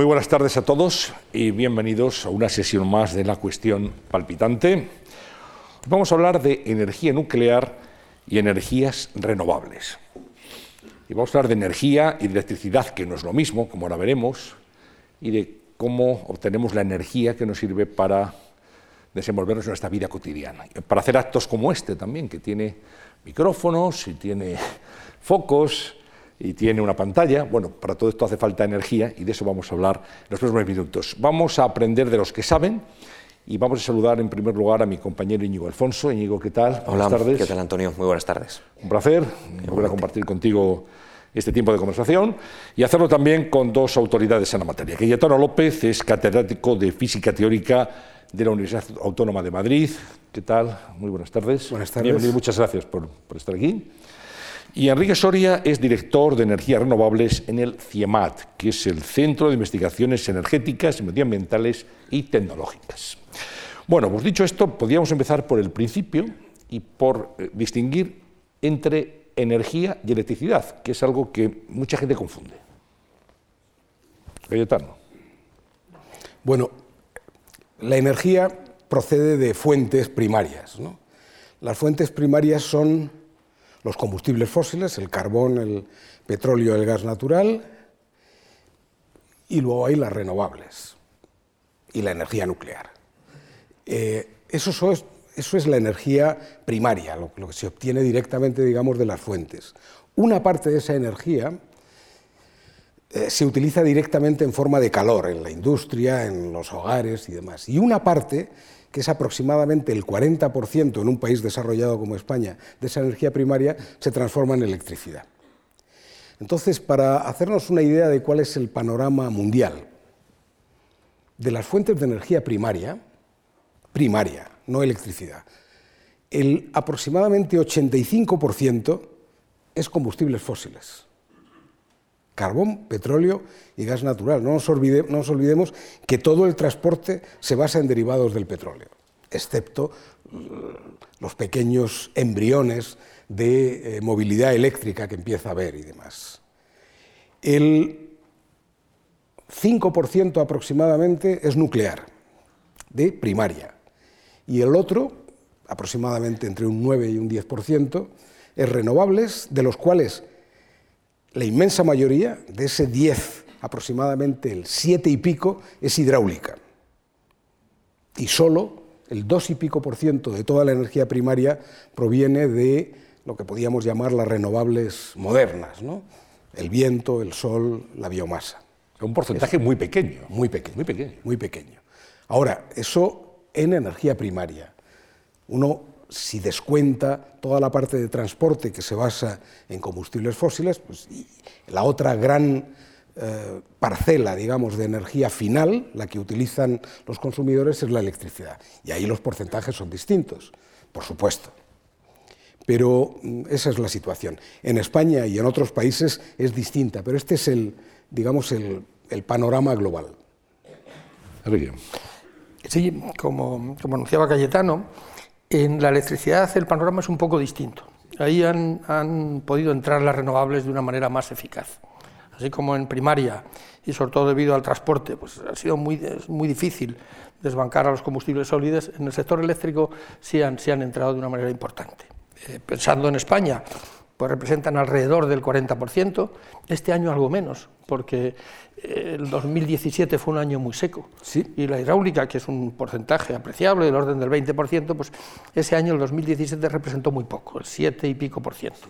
Muy buenas tardes a todos y bienvenidos a una sesión más de la cuestión palpitante. Vamos a hablar de energía nuclear y energías renovables. Y vamos a hablar de energía y de electricidad, que no es lo mismo, como ahora veremos, y de cómo obtenemos la energía que nos sirve para desenvolvernos en nuestra vida cotidiana. Para hacer actos como este también, que tiene micrófonos y tiene focos y tiene una pantalla. Bueno, para todo esto hace falta energía y de eso vamos a hablar en los próximos minutos. Vamos a aprender de los que saben y vamos a saludar en primer lugar a mi compañero Íñigo Alfonso. Íñigo, ¿qué tal? Hola, buenas tardes. ¿qué tal Antonio? Muy buenas tardes. Un placer volver a compartir contigo este tiempo de conversación y hacerlo también con dos autoridades en la materia. Cayetano López es catedrático de Física Teórica de la Universidad Autónoma de Madrid. ¿Qué tal? Muy buenas tardes. Buenas tardes. Bienvenido, muchas gracias por, por estar aquí. Y Enrique Soria es director de energías renovables en el CIEMAT, que es el Centro de Investigaciones Energéticas, Medioambientales y Tecnológicas. Bueno, pues dicho esto, podríamos empezar por el principio y por eh, distinguir entre energía y electricidad, que es algo que mucha gente confunde. Cayetano. Bueno, la energía procede de fuentes primarias. Las fuentes primarias son los combustibles fósiles, el carbón, el petróleo, el gas natural, y luego hay las renovables y la energía nuclear. Eh, eso, es, eso, es, la energía primaria, lo, que se obtiene directamente, digamos, de las fuentes. Una parte de esa energía eh, se utiliza directamente en forma de calor en la industria, en los hogares y demás. Y una parte que es aproximadamente el 40% en un país desarrollado como España de esa energía primaria, se transforma en electricidad. Entonces, para hacernos una idea de cuál es el panorama mundial de las fuentes de energía primaria, primaria, no electricidad, el aproximadamente 85% es combustibles fósiles carbón, petróleo y gas natural. No nos, olvidemos que todo el transporte se basa en derivados del petróleo, excepto mm, los pequeños embriones de eh, movilidad eléctrica que empieza a haber y demás. El 5% aproximadamente es nuclear, de primaria, y el otro, aproximadamente entre un 9 y un 10%, es renovables, de los cuales la inmensa mayoría, de ese 10, aproximadamente el 7 y pico, es hidráulica. Y solo el 2 y pico por ciento de toda la energía primaria proviene de lo que podíamos llamar las renovables modernas, ¿no? el viento, el sol, la biomasa. Un porcentaje muy pequeño. Muy pequeño. Muy pequeño. Muy pequeño. Ahora, eso en energía primaria. Uno si descuenta toda la parte de transporte que se basa en combustibles fósiles, pues, la otra gran eh, parcela, digamos, de energía final, la que utilizan los consumidores, es la electricidad. Y ahí los porcentajes son distintos, por supuesto. Pero mm, esa es la situación. En España y en otros países es distinta, pero este es el, digamos, el, panorama global. Sí, como, como anunciaba Cayetano, en la electricidad el panorama es un poco distinto. Ahí han, podido entrar las renovables de una manera más eficaz. Así como en primaria, y sobre todo debido al transporte, pues ha sido muy, muy difícil desbancar a los combustibles sólidos, en el sector eléctrico sí han, han entrado de una manera importante. Eh, pensando en España, pues representan alrededor del 40%, este año algo menos, porque eh, el 2017 fue un año muy seco, y la hidráulica, que es un porcentaje apreciable, del orden del 20%, pues ese año, el 2017, representó muy poco, el 7 y pico por ciento.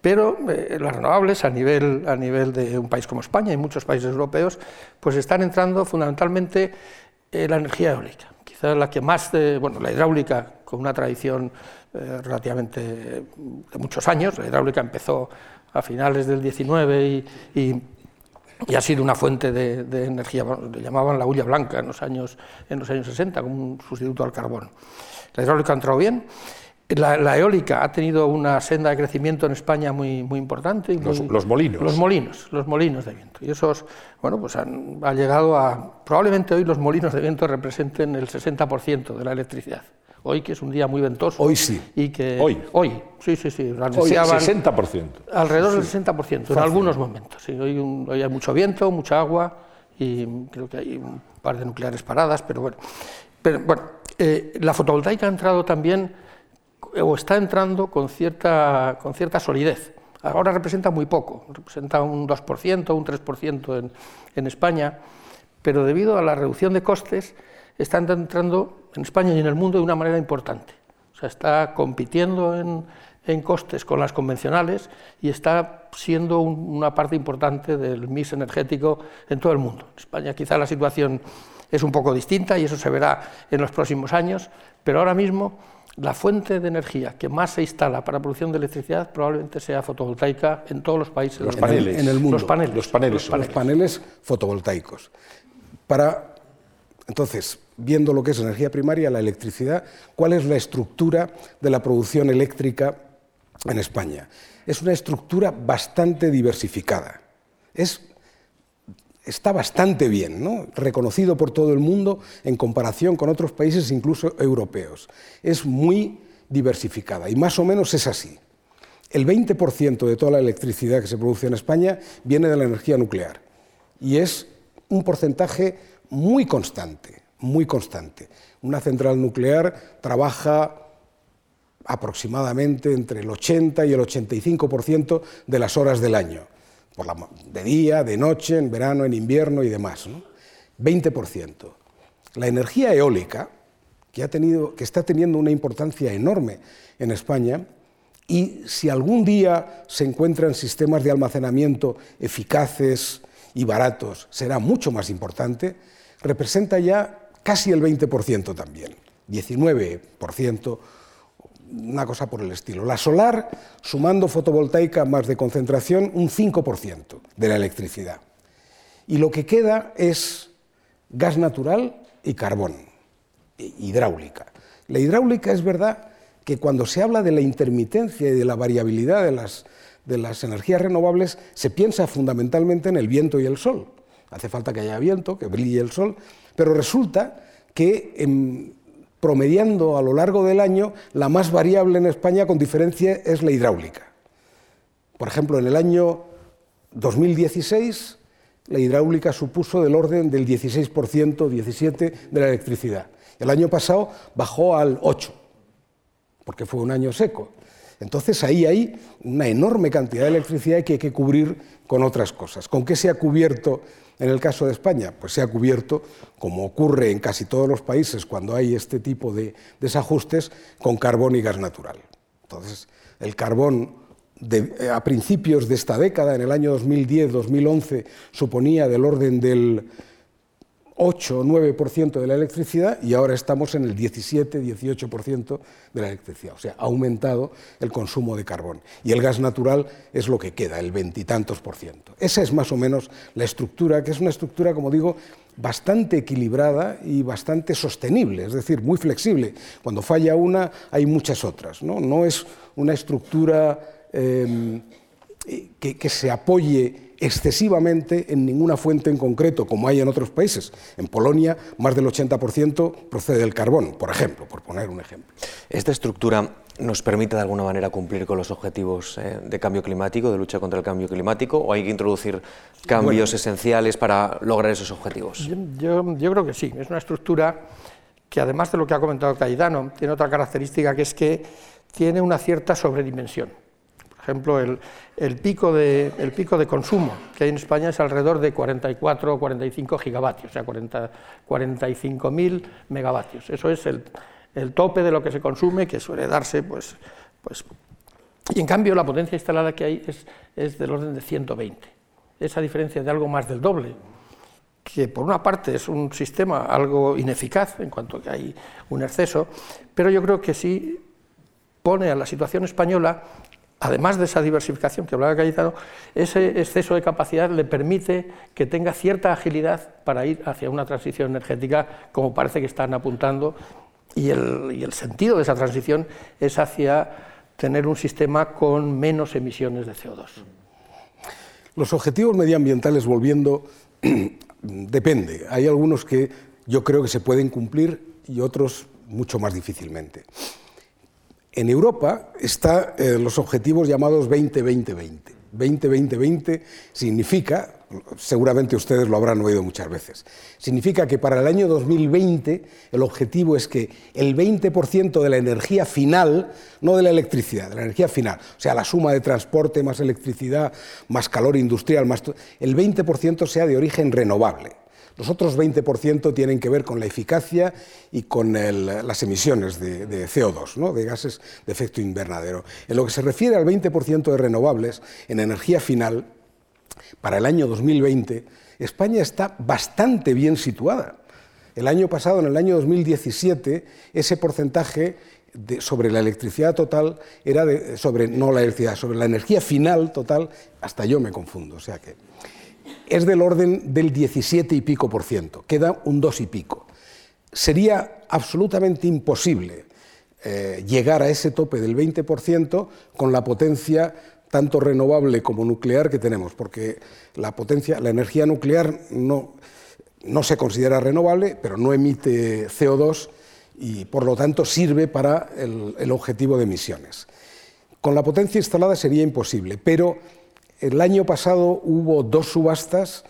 Pero eh, las renovables, a nivel, a nivel de un país como España y muchos países europeos, pues están entrando fundamentalmente en la energía eólica, quizás la que más, bueno, la hidráulica, con una tradición eh, relativamente de muchos años. La hidráulica empezó a finales del 19 y, ha sido una fuente de, energía, le llamaban la hulla blanca en los, años, en los años 60 como un sustituto al carbón. La hidráulica ha entrado bien. La, eólica ha tenido una senda de crecimiento en España muy, muy importante. los, molinos. Los molinos, los molinos de viento. Y esos, bueno, pues han, ha llegado a... Probablemente hoy los molinos de viento representen el 60% de la electricidad hoy que es un día muy ventoso. Hoy sí. Y que, hoy. Hoy, sí, sí, sí. Hoy 60%. Alrededor del 60%, en algunos momentos. Sí, hoy, hay mucho viento, mucha agua y creo que hay un par de nucleares paradas, pero bueno. Pero, bueno, eh, la fotovoltaica ha entrado también, o está entrando con cierta, con cierta solidez. Ahora representa muy poco, representa un 2%, un 3% en, en España, pero debido a la reducción de costes, está entrando en España y en el mundo de una manera importante. O sea, está compitiendo en, en costes con las convencionales y está siendo una parte importante del mix energético en todo el mundo. En España quizá la situación es un poco distinta y eso se verá en los próximos años, pero ahora mismo la fuente de energía que más se instala para producción de electricidad probablemente sea fotovoltaica en todos los países. Los paneles. En el mundo. Los paneles. Los paneles, los paneles fotovoltaicos. Para, entonces, viendo lo que es energía primaria, la electricidad, ¿cuál es la estructura de la producción eléctrica en España? Es una estructura bastante diversificada. Es está bastante bien, ¿no? reconocido por todo el mundo en comparación con otros países, incluso europeos. Es muy diversificada y más o menos es así. El 20% de toda la electricidad que se produce en España viene de la energía nuclear y es un porcentaje muy constante, muy constante. Una central nuclear trabaja aproximadamente entre el 80 y el 85% de las horas del año de día, de noche, en verano, en invierno y demás. 20%. La energía eólica, que, ha tenido, que está teniendo una importancia enorme en España, y si algún día se encuentran sistemas de almacenamiento eficaces y baratos, será mucho más importante, representa ya casi el 20% también, 19% una cosa por el estilo. La solar, sumando fotovoltaica más de concentración, un 5% de la electricidad. Y lo que queda es gas natural y carbón, hidráulica. La hidráulica es verdad que cuando se habla de la intermitencia y de la variabilidad de las, de las energías renovables, se piensa fundamentalmente en el viento y el sol. Hace falta que haya viento, que brille el sol, pero resulta que en, promediando a lo largo del año, la más variable en España con diferencia es la hidráulica. Por ejemplo, en el año 2016 la hidráulica supuso del orden del 16%, 17% de la electricidad. El año pasado bajó al 8%, porque fue un año seco. Entonces ahí hay una enorme cantidad de electricidad que hay que cubrir con otras cosas. ¿Con qué se ha cubierto en el caso de España, pues se ha cubierto, como ocurre en casi todos los países cuando hay este tipo de desajustes, con carbón y gas natural. Entonces, el carbón a principios de esta década, en el año 2010-2011, suponía del orden del 8 o 9% de la electricidad y ahora estamos en el 17-18% de la electricidad. O sea, ha aumentado el consumo de carbón. Y el gas natural es lo que queda, el veintitantos por ciento. Esa es más o menos la estructura, que es una estructura, como digo, bastante equilibrada y bastante sostenible, es decir, muy flexible. Cuando falla una, hay muchas otras. No, no es una estructura eh, que, que se apoye excesivamente en ninguna fuente en concreto, como hay en otros países. En Polonia, más del 80% procede del carbón, por ejemplo, por poner un ejemplo. ¿Esta estructura nos permite de alguna manera cumplir con los objetivos eh, de cambio climático, de lucha contra el cambio climático, o hay que introducir cambios esenciales para lograr esos objetivos? Yo, yo creo que sí, es una estructura que además de lo que ha comentado Caidano, tiene otra característica que es que tiene una cierta sobredimensión. Ejemplo, el, pico de, el pico de consumo que hay en España es alrededor de 44 o 45 gigavatios, o sea, 45.000 megavatios. Eso es el, tope de lo que se consume, que suele darse, pues, pues... Y en cambio la potencia instalada que hay es, es del orden de 120. Esa diferencia de algo más del doble que por una parte es un sistema algo ineficaz en cuanto que hay un exceso, pero yo creo que sí pone a la situación española además de esa diversificación que hablaba Cayetano, ese exceso de capacidad le permite que tenga cierta agilidad para ir hacia una transición energética, como parece que están apuntando, y el, sentido de esa transición es hacia tener un sistema con menos emisiones de CO2. Los objetivos medioambientales, volviendo, depende. Hay algunos que yo creo que se pueden cumplir y otros mucho más difícilmente. En Europa están eh, los objetivos llamados 20-20-20. 20-20-20 significa, seguramente ustedes lo habrán oído muchas veces, significa que para el año 2020 el objetivo es que el 20% de la energía final, no de la electricidad, de la energía final, o sea, la suma de transporte más electricidad, más calor industrial, más el 20% sea de origen renovable. Los otros 20% tienen que ver con la eficacia y con las emisiones de, CO2, de gases de efecto invernadero. En lo que se refiere al 20% de renovables en energía final, para el año 2020, España está bastante bien situada. El año pasado, en el año 2017, ese porcentaje sobre la electricidad total era sobre no la electricidad, sobre la energía final total, hasta yo me confundo, o sea que es del orden del 17 y pico por ciento, queda un 2 y pico. Sería absolutamente imposible eh, llegar a ese tope del 20% con la potencia tanto renovable como nuclear que tenemos, porque la potencia, la energía nuclear no, no se considera renovable, pero no emite CO2 y por lo tanto sirve para el, el objetivo de emisiones. Con la potencia instalada sería imposible, pero el año pasado hubo dos subastas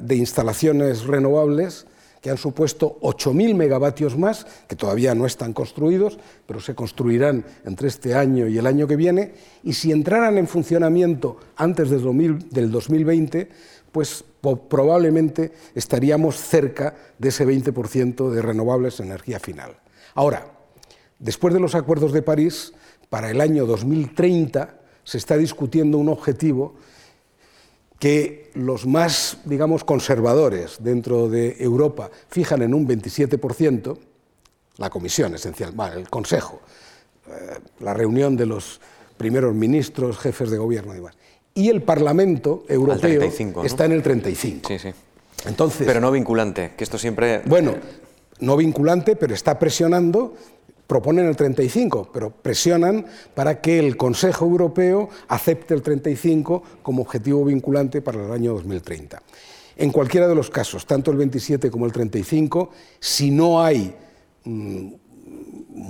de instalaciones renovables que han supuesto 8.000 megavatios más, que todavía no están construidos, pero se construirán entre este año y el año que viene, y si entraran en funcionamiento antes del 2020, pues probablemente estaríamos cerca de ese 20% de renovables en energía final. Ahora, después de los acuerdos de París, para el año 2030, se está discutiendo un objetivo que los más, digamos, conservadores dentro de Europa fijan en un 27%, la Comisión esencial, el Consejo, eh, la reunión de los primeros ministros, jefes de gobierno y demás. Y el Parlamento Europeo está en el 35. Sí, sí. Entonces, pero no vinculante, que esto siempre... Bueno, no vinculante, pero está presionando proponen el 35, pero presionan para que el Consejo Europeo acepte el 35 como objetivo vinculante para el año 2030. En cualquiera de los casos, tanto el 27 como el 35, si no hay mm,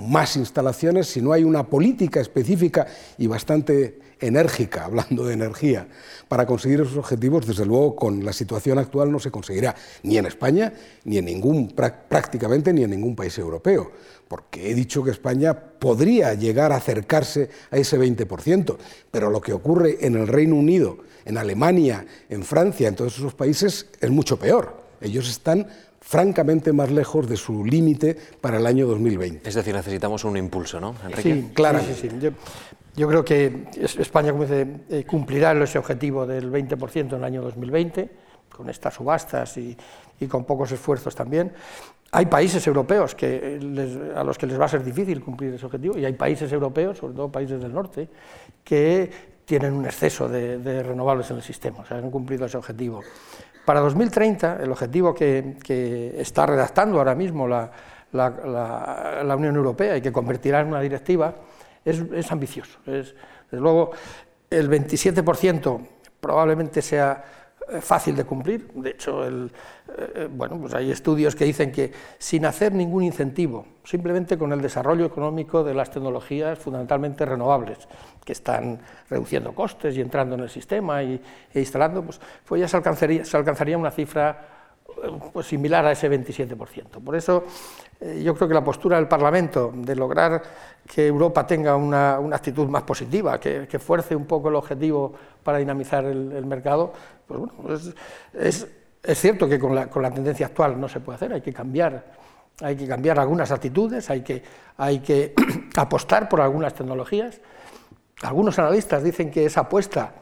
más instalaciones, si no hay una política específica y bastante enérgica, hablando de energía, para conseguir esos objetivos, desde luego con la situación actual no se conseguirá ni en España, ni en ningún, prácticamente ni en ningún país europeo, porque he dicho que España podría llegar a acercarse a ese 20%, pero lo que ocurre en el Reino Unido, en Alemania, en Francia, en todos esos países es mucho peor. Ellos están francamente más lejos de su límite para el año 2020. Es decir, necesitamos un impulso, ¿no, Enrique? Sí, claro. Sí, yo, creo que España como eh, cumplirá ese objetivo del 20% en el año 2020, con estas subastas y, con pocos esfuerzos también. Hay países europeos que a los que les va a ser difícil cumplir ese objetivo y hay países europeos, sobre todo países del norte, que tienen un exceso de, renovables en el sistema, o sea, han cumplido ese objetivo. Para 2030, el objetivo que, está redactando ahora mismo la, Unión Europea y que convertirá en una directiva es, ambicioso. Es, desde luego, el 27% probablemente sea eh, fácil de cumplir. De hecho, el, eh, bueno, pues hay estudios que dicen que sin hacer ningún incentivo, simplemente con el desarrollo económico de las tecnologías fundamentalmente renovables, que están reduciendo costes y entrando en el sistema y, e instalando, pues, pues ya se alcanzaría, se alcanzaría una cifra eh, pues, similar a ese 27%. Por eso yo creo que la postura del Parlamento de lograr que Europa tenga una, actitud más positiva, que, que, fuerce un poco el objetivo para dinamizar el, mercado, pues bueno, pues es, es, cierto que con la, con la, tendencia actual no se puede hacer, hay que cambiar, hay que cambiar algunas actitudes, hay que, hay que apostar por algunas tecnologías. Algunos analistas dicen que esa apuesta,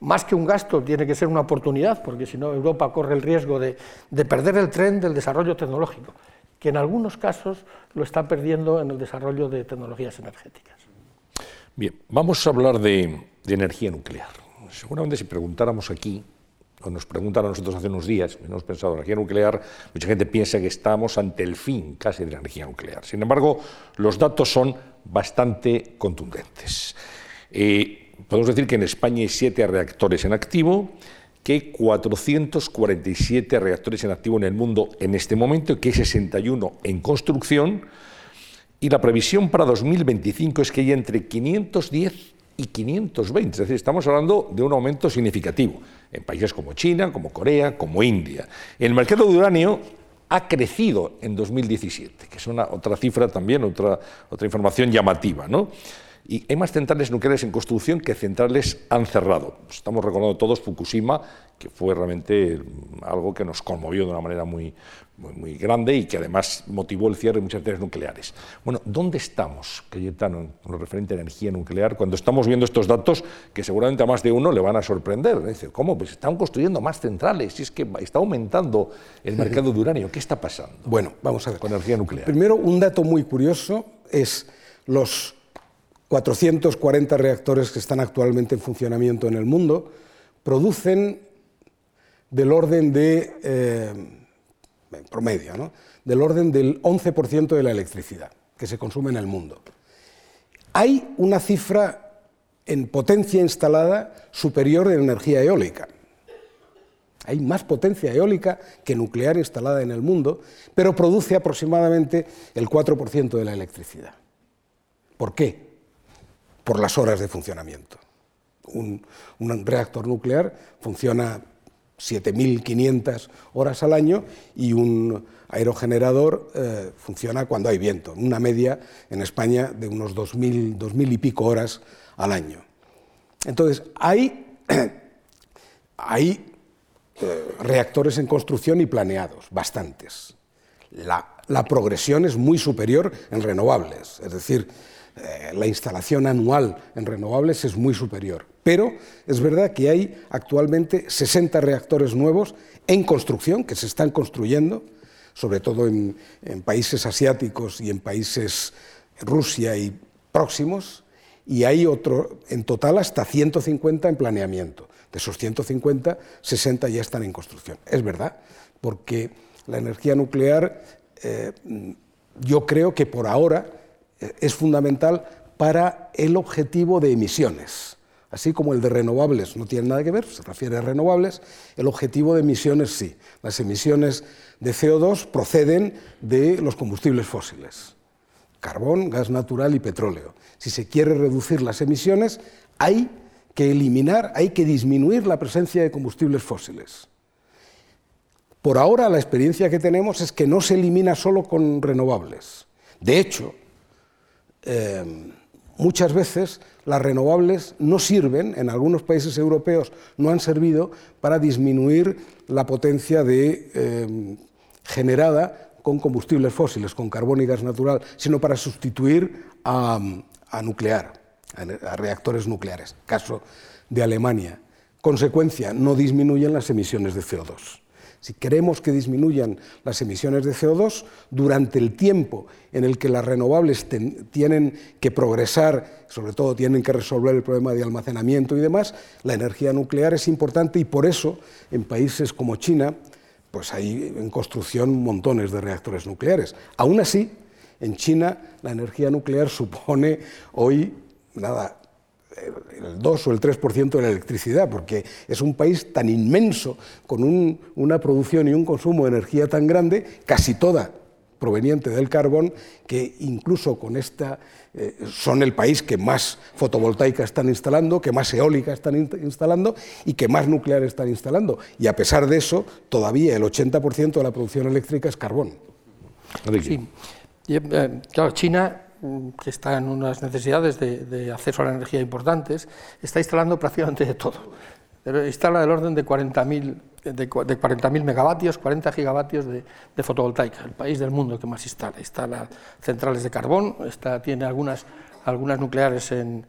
más que un gasto, tiene que ser una oportunidad, porque si no Europa corre el riesgo de, de perder el tren del desarrollo tecnológico que en algunos casos lo está perdiendo en el desarrollo de tecnologías energéticas. Bien, vamos a hablar de, energía nuclear. Seguramente si preguntáramos aquí, o nos preguntan a nosotros hace unos días, hemos pensado en energía nuclear, mucha gente piensa que estamos ante el fin casi de la energía nuclear. Sin embargo, los datos son bastante contundentes. Eh, podemos decir que en España hay siete reactores en activo, que 447 reactores en activo en el mundo en este momento, que hay 61 en construcción, y la previsión para 2025 es que haya entre 510 y 520. Es decir, estamos hablando de un aumento significativo en países como China, como Corea, como India. El mercado de uranio ha crecido en 2017, que es una otra cifra también, otra, otra información llamativa. ¿no? Y hay más centrales nucleares en construcción que centrales han cerrado. Estamos recordando todos Fukushima, que fue realmente algo que nos conmovió de una manera muy, muy, grande y que además motivó el cierre de muchas centrales nucleares. Bueno, ¿dónde estamos, Cayetano, en lo referente a energía nuclear, cuando estamos viendo estos datos que seguramente a más de uno le van a sorprender? Dice, ¿cómo? Pues están construyendo más centrales, y es que está aumentando el mercado de uranio. ¿Qué está pasando? Bueno, vamos a ver. Con energía nuclear. Primero, un dato muy curioso es los 440 reactores que están actualmente en funcionamiento en el mundo producen del orden de, eh, promedio, ¿no? del orden del 11% de la electricidad que se consume en el mundo. Hay una cifra en potencia instalada superior en energía eólica. Hay más potencia eólica que nuclear instalada en el mundo, pero produce aproximadamente el 4% de la electricidad. ¿Por qué? Por las horas de funcionamiento. Un, reactor nuclear funciona 7.500 horas al año y un aerogenerador eh, funciona cuando hay viento, una media en España de unos 2.000, 2.000 y pico horas al año. Entonces, hay, hay eh, reactores en construcción y planeados, bastantes. La, la progresión es muy superior en renovables, es decir, eh, la instalación anual en renovables es muy superior. Pero es verdad que hay actualmente 60 reactores nuevos en construcción, que se están construyendo, sobre todo en, países asiáticos y en países Rusia y próximos, y hay otro, en total hasta 150 en planeamiento. De esos 150, 60 ya están en construcción. Es verdad, porque la energía nuclear, eh, yo creo que por ahora es fundamental para el objetivo de emisiones. Así como el de renovables no tiene nada que ver, se refiere a renovables, el objetivo de emisiones sí. Las emisiones de CO2 proceden de los combustibles fósiles, carbón, gas natural y petróleo. Si se quiere reducir las emisiones, hay que eliminar, hay que disminuir la presencia de combustibles fósiles. Por ahora la experiencia que tenemos es que no se elimina solo con renovables. De hecho, Em, muchas veces las renovables no sirven, en algunos países europeos no han servido para disminuir la potencia em, generada con combustibles fósiles, con carbón y gas natural, sino para sustituir a, a nuclear, a reactores nucleares. Caso de Alemania. Consecuencia, no disminuyen las emisiones de CO2. Si queremos que disminuyan las emisiones de CO2 durante el tiempo en el que las renovables tienen que progresar, sobre todo tienen que resolver el problema de almacenamiento y demás, la energía nuclear es importante y por eso en países como China pues hay en construcción montones de reactores nucleares. Aún así, en China la energía nuclear supone hoy nada el 2 o el 3% de la electricidad, porque es un país tan inmenso, con una producción y un consumo de energía tan grande, casi toda proveniente del carbón, que incluso con esta eh, son el país que más fotovoltaica están instalando, que más eólica están instalando y que más nuclear están instalando. Y a pesar de eso, todavía el 80% de la producción eléctrica es carbón. Sí. Eh, claro, China que está en unas necesidades de, acceso a la energía importantes, está instalando prácticamente de todo. instala del orden de 40.000 de, 40 megavatios, 40 gigavatios de, fotovoltaica, el país del mundo que más instala. Instala centrales de carbón, está, tiene algunas, algunas nucleares en,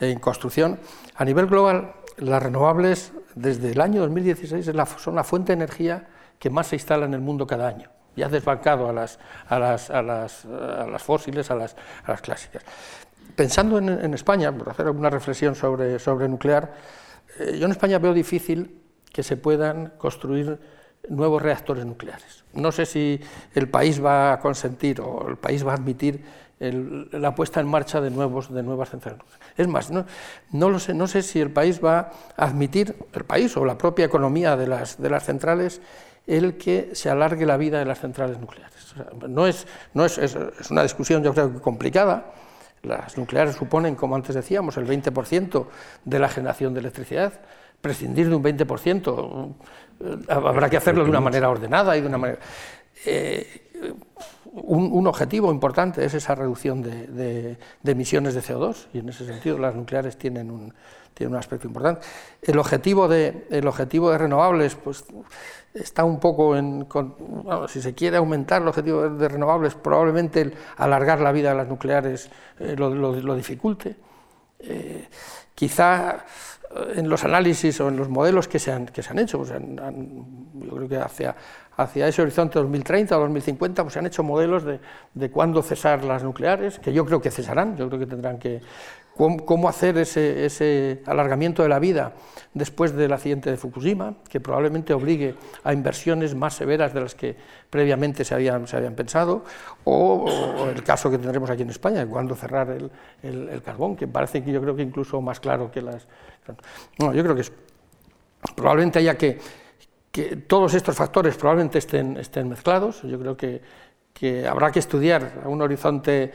en, construcción. A nivel global, las renovables desde el año 2016 son la fuente de energía que más se instala en el mundo cada año ya desbancado a las, a las, a las, a las fósiles, a las, a las, clásicas. Pensando en, en, España, por hacer alguna reflexión sobre, sobre nuclear, eh, yo en España veo difícil que se puedan construir nuevos reactores nucleares. No sé si el país va a consentir o el país va a admitir la puesta en marcha de, nuevos, de nuevas centrales nucleares. Es más, no, no, lo sé, no sé si el país va a admitir, el país o la propia economía de las, de las centrales, el que se alargue la vida de las centrales nucleares. no es, no es, es, una discusión yo creo que complicada, Las nucleares suponen, como antes decíamos, el 20% de la generación de electricidad. Prescindir de un 20%, eh, habrá que hacerlo de una manera ordenada y de una manera... Eh, un, objetivo importante es esa reducción de, emisiones de CO2 y en ese sentido las nucleares tienen un, tienen un aspecto importante. El objetivo de, el objetivo de renovables pues, está un poco en... si se quiere aumentar el objetivo de, renovables, probablemente el alargar la vida de las nucleares eh, lo, dificulte. Eh, quizá en los análisis o en los modelos que se han, que se han hecho, pues yo creo que hacia, hacia ese horizonte 2030 o 2050 pues se han hecho modelos de, de cuándo cesar las nucleares, que yo creo que cesarán, yo creo que tendrán que, cómo, hacer ese, alargamiento de la vida después del accidente de Fukushima, que probablemente obligue a inversiones más severas de las que previamente se habían, se habían pensado, o, el caso que tendremos aquí en España, cuándo cerrar el, carbón, que parece que yo creo que incluso más claro que las... No, yo creo que probablemente haya que, que todos estos factores probablemente estén, estén mezclados, yo creo que, que habrá que estudiar a un horizonte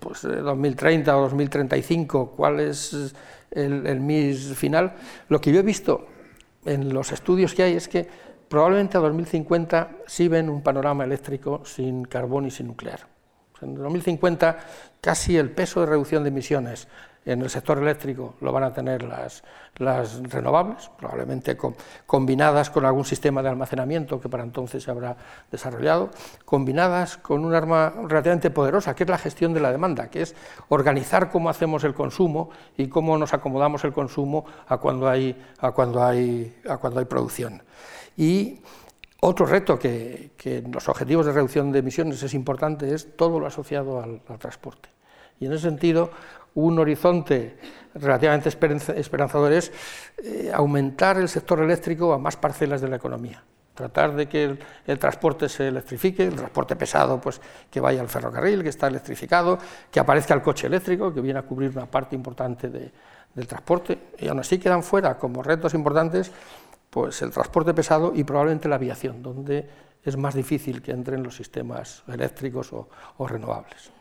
pues, 2030 o 2035, cuál es el, el MIS final, lo que yo he visto en los estudios que hay es que probablemente a 2050 sí ven un panorama eléctrico sin carbón y sin nuclear. En 2050 casi el peso de reducción de emisiones en el sector eléctrico lo van a tener las, las renovables, probablemente combinadas con algún sistema de almacenamiento que para entonces se habrá desarrollado, combinadas con un arma relativamente poderosa, que es la gestión de la demanda, que es organizar cómo hacemos el consumo y cómo nos acomodamos el consumo a cuando hay, a cuando hay, a cuando hay producción. Y otro reto que, en los objetivos de reducción de emisiones es importante es todo lo asociado al transporte. Y en ese sentido, un horizonte relativamente esperanzador es eh, aumentar el sector eléctrico a más parcelas de la economía. Tratar de que el, transporte se electrifique, el transporte pesado, pues que vaya al ferrocarril, que está electrificado, que aparezca el coche eléctrico, que viene a cubrir una parte importante del transporte. Y aún así quedan fuera como retos importantes pues el transporte pesado y probablemente la aviación, donde es más difícil que entren los sistemas eléctricos o renovables.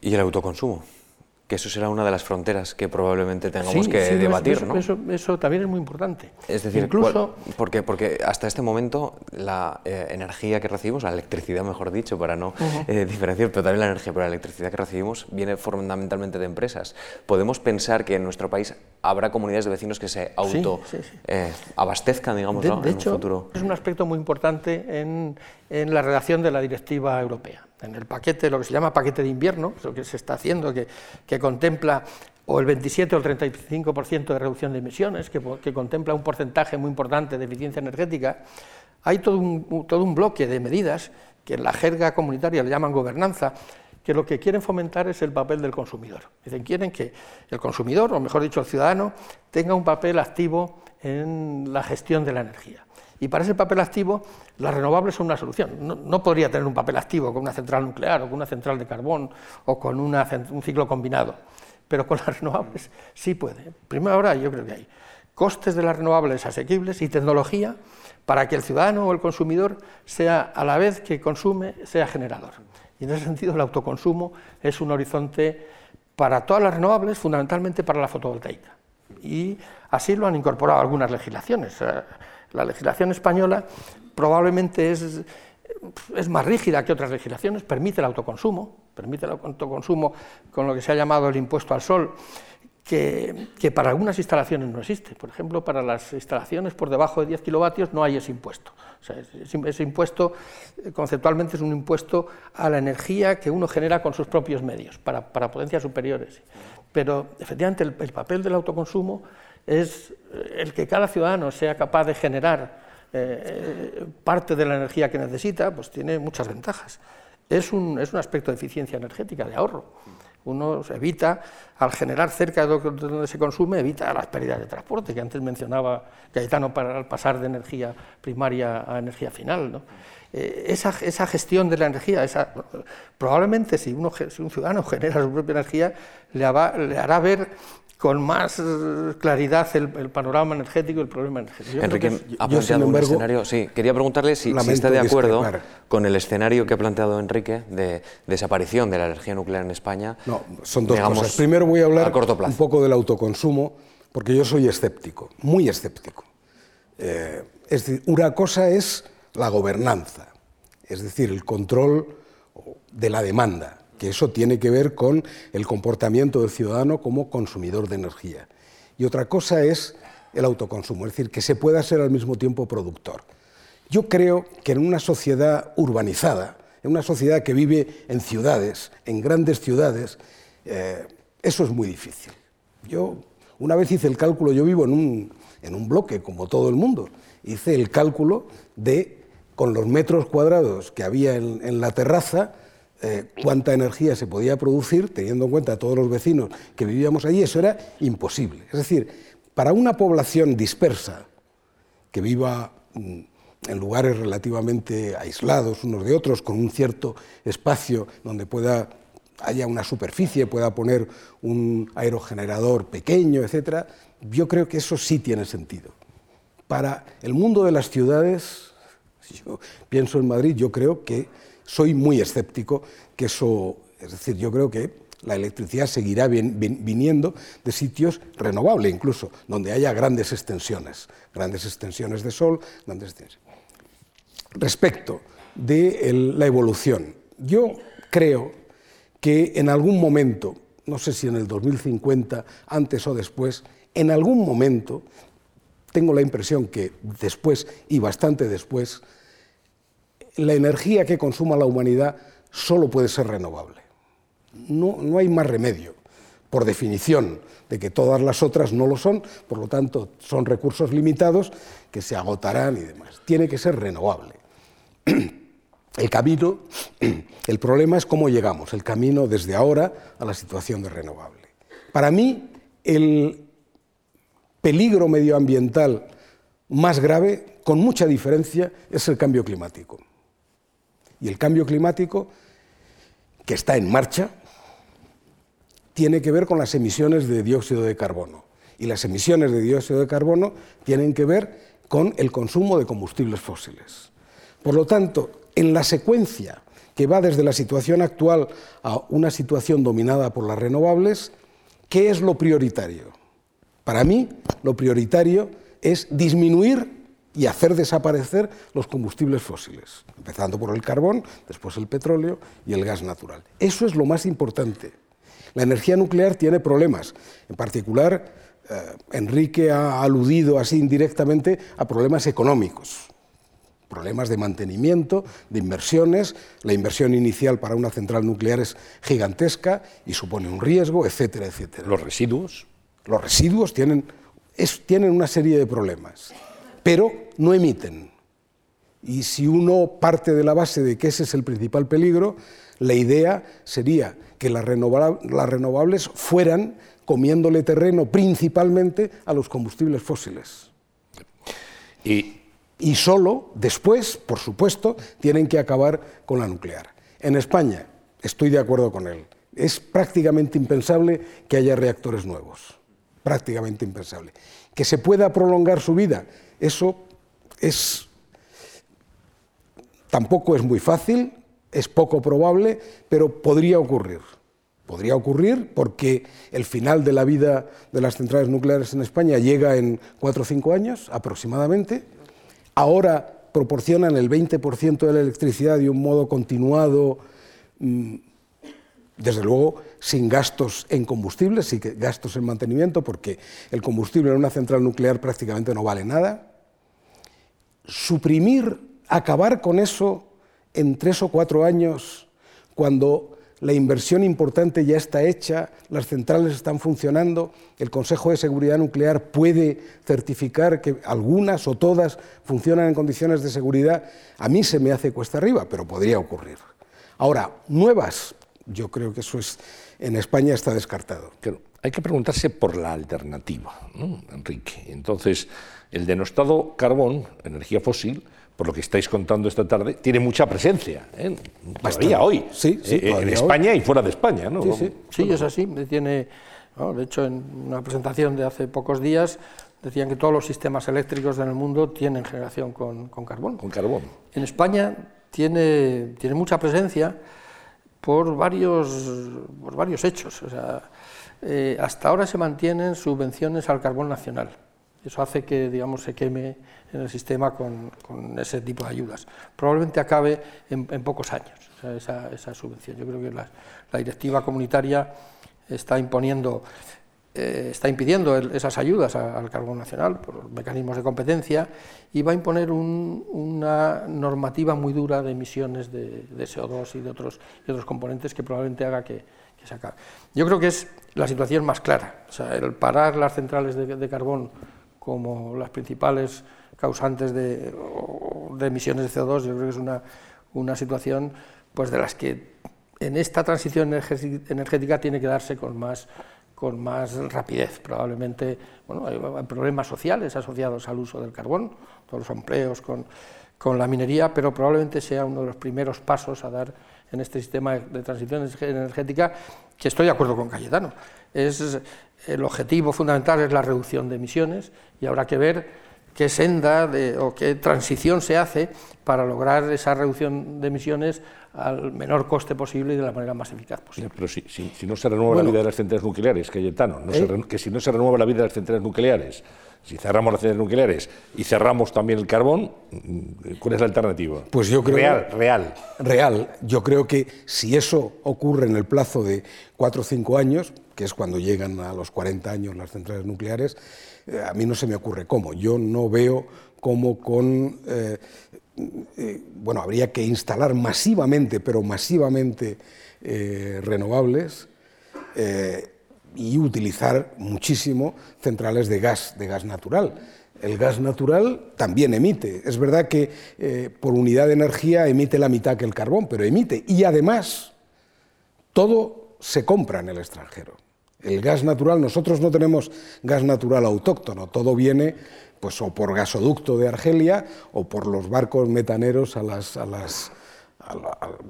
¿Y el autoconsumo? Que eso será una de las fronteras que probablemente tengamos que debatir, eso, ¿no? Eso, también es muy importante. Es decir, incluso porque, porque hasta este momento la eh, energía que recibimos, la electricidad, mejor dicho, para no eh, diferenciar, pero también la energía, pero la electricidad que recibimos viene fundamentalmente de empresas. Podemos pensar que en nuestro país habrá comunidades de vecinos que se auto eh, abastezcan, digamos, de, ¿no? de hecho, futuro. Es un aspecto muy importante en, en la redacción de la directiva europea en el paquete, lo que se llama paquete de invierno, lo que se está haciendo, que, contempla o el 27 o el 35% de reducción de emisiones, que, que, contempla un porcentaje muy importante de eficiencia energética, hay todo un, todo un bloque de medidas que en la jerga comunitaria le llaman gobernanza, que lo que quieren fomentar es el papel del consumidor. Dicen, quieren que el consumidor, o mejor dicho, el ciudadano, tenga un papel activo en la gestión de la energía. Y para ese papel activo, las renovables son una solución. No, podría tener un papel activo con una central nuclear o con una central de carbón o con un ciclo combinado, pero con las renovables sí puede. Primero ahora yo creo que hay costes de las renovables asequibles y tecnología para que el ciudadano o el consumidor sea a la vez que consume, sea generador. Y en ese sentido el autoconsumo es un horizonte para todas las renovables, fundamentalmente para la fotovoltaica. Y así lo han incorporado algunas legislaciones. La legislación española probablemente es, es más rígida que otras legislaciones, permite el autoconsumo, permite el autoconsumo con lo que se ha llamado el impuesto al sol, que, que, para algunas instalaciones no existe. Por ejemplo, para las instalaciones por debajo de 10 kilovatios no hay ese impuesto. O sea, ese impuesto conceptualmente es un impuesto a la energía que uno genera con sus propios medios, para, para potencias superiores. Pero efectivamente el papel del autoconsumo es el que cada ciudadano sea capaz de generar eh, parte de la energía que necesita, pues tiene muchas ventajas. Es un, es un aspecto de eficiencia energética, de ahorro. Uno evita, al generar cerca de donde se consume, evita las pérdidas de transporte, que antes mencionaba Cayetano para pasar de energía primaria a energía final. Eh, esa, esa, gestión de la energía, probablemente si, uno, si un ciudadano genera su propia energía, le hará ver con más eh, claridad el, panorama energético y el problema energético. Enrique ha planteado un escenario. Sí, quería preguntarle si, está de acuerdo con el escenario que ha planteado Enrique de desaparición de la energía nuclear en España. No, son dos cosas. Primero voy a hablar un poco del autoconsumo, porque yo soy escéptico, muy escéptico. Eh, es decir, una cosa es la gobernanza, es decir, el control de la demanda que eso tiene que ver con el comportamiento del ciudadano como consumidor de energía. Y otra cosa es el autoconsumo, es decir, que se pueda ser al mismo tiempo productor. Yo creo que en una sociedad urbanizada, en una sociedad que vive en ciudades, en grandes ciudades, eh, eso es muy difícil. Yo una vez hice el cálculo, yo vivo en un, bloque, como todo el mundo, hice el cálculo de, con los metros cuadrados que había en la terraza, eh, cuánta energía se podía producir, teniendo en cuenta a todos los vecinos que vivíamos allí, eso era imposible. Es decir, para una población dispersa, que viva mm, en lugares relativamente aislados unos de otros, con un cierto espacio donde pueda haya una superficie, pueda poner un aerogenerador pequeño, etc., yo creo que eso sí tiene sentido. Para el mundo de las ciudades, yo pienso en Madrid, yo creo que soy muy escéptico que eso, es decir, yo creo que la electricidad seguirá viniendo de sitios renovables, incluso, donde haya grandes extensiones, grandes extensiones de sol, grandes extensiones. Respecto de la evolución, yo creo que en algún momento, no sé si en el 2050, antes o después, en algún momento, tengo la impresión que después y bastante después, la energía que consuma la humanidad solo puede ser renovable. No, no, hay más remedio, por definición, de que todas las otras no lo son, por lo tanto son recursos limitados que se agotarán y demás. Tiene que ser renovable. El camino, el problema es cómo llegamos, el camino desde ahora a la situación de renovable. Para mí, el peligro medioambiental más grave, con mucha diferencia, es el cambio climático. Y el cambio climático, que está en marcha, tiene que ver con las emisiones de dióxido de carbono. Y las emisiones de dióxido de carbono tienen que ver con el consumo de combustibles fósiles. Por lo tanto, en la secuencia que va desde la situación actual a una situación dominada por las renovables, ¿qué es lo prioritario? Para mí, lo prioritario es disminuir y hacer desaparecer los combustibles fósiles, empezando por el carbón, después el petróleo y el gas natural. Eso es lo más importante. La energía nuclear tiene problemas, en particular eh, Enrique ha aludido así indirectamente a problemas económicos, problemas de mantenimiento, de inversiones, la inversión inicial para una central nuclear es gigantesca y supone un riesgo, etcétera, etcétera. Los residuos. Los residuos tienen, tienen una serie de problemas pero no emiten. Y si uno parte de la base de que ese es el principal peligro, la idea sería que las renovables fueran comiéndole terreno principalmente a los combustibles fósiles. Y, y solo después, por supuesto, tienen que acabar con la nuclear. En España, estoy de acuerdo con él, es prácticamente impensable que haya reactores nuevos. Prácticamente impensable. Que se pueda prolongar su vida, eso es, tampoco es muy fácil, es poco probable, pero podría ocurrir. Podría ocurrir porque el final de la vida de las centrales nucleares en España llega en cuatro o cinco años aproximadamente. Ahora proporcionan el 20% de la electricidad de un modo continuado, mm, desde luego sin gastos en combustible, sin gastos en mantenimiento, porque el combustible en una central nuclear prácticamente no vale nada suprimir, acabar con eso en tres o cuatro años, cuando la inversión importante ya está hecha, las centrales están funcionando, el Consejo de Seguridad Nuclear puede certificar que algunas o todas funcionan en condiciones de seguridad, a mí se me hace cuesta arriba, pero podría ocurrir. Ahora, nuevas, yo creo que eso es, en España está descartado. hay que preguntarse por la alternativa, Enrique. Entonces, el denostado carbón, energía fósil, por lo que estáis contando esta tarde, tiene mucha presencia, ¿eh? todavía hoy, sí, sí, eh, en España y fuera de España. ¿no? Sí, sí, sí, es así, tiene De hecho, en una presentación de hace pocos días decían que todos los sistemas eléctricos en el mundo tienen generación con, carbón. Con carbón. En España tiene, tiene mucha presencia por varios, por varios hechos. O sea, eh, hasta ahora se mantienen subvenciones al carbón nacional. Eso hace que digamos, se queme en el sistema con, con ese tipo de ayudas. Probablemente acabe en, pocos años esa, esa, subvención. Yo creo que la, la directiva comunitaria está imponiendo, eh, está impidiendo esas ayudas al carbón nacional por mecanismos de competencia y va a imponer una normativa muy dura de emisiones de, CO2 y de, otros, otros componentes que probablemente haga que, se acabe. Yo creo que es la situación más clara, o sea, el parar las centrales de, carbón como las principales causantes de, emisiones de CO2, yo creo que es una, una situación pues de las que en esta transición energética tiene que darse con más, con más rapidez. Probablemente bueno, hay problemas sociales asociados al uso del carbón, todos los empleos con, con la minería, pero probablemente sea uno de los primeros pasos a dar en este sistema de transición energética, que estoy de acuerdo con Cayetano. Es, el objetivo fundamental es la reducción de emisiones y habrá que ver qué senda o qué transición se hace para lograr esa reducción de emisiones al menor coste posible y de la manera más eficaz posible. Pero si, no se renueva la vida de las centrales nucleares, Cayetano, no ¿Eh? que si no se renueva la vida de las centrales nucleares, si cerramos las centrales nucleares y cerramos también el carbón, ¿cuál es la alternativa? Pues yo creo real, real. Real. Yo creo que si eso ocurre en el plazo de cuatro o cinco años, que es cuando llegan a los 40 años las centrales nucleares, a mí no se me ocurre cómo. Yo no veo cómo con eh, eh, bueno, habría que instalar masivamente, pero masivamente eh, renovables eh, y utilizar muchísimo centrales de gas, de gas natural. El gas natural también emite. Es verdad que por unidad de energía emite la mitad que el carbón, pero emite. Y además, todo se compra en el extranjero. El gas natural, nosotros no tenemos gas natural autóctono, todo viene pues o por gasoducto de Argelia o por los barcos metaneros a las, a las,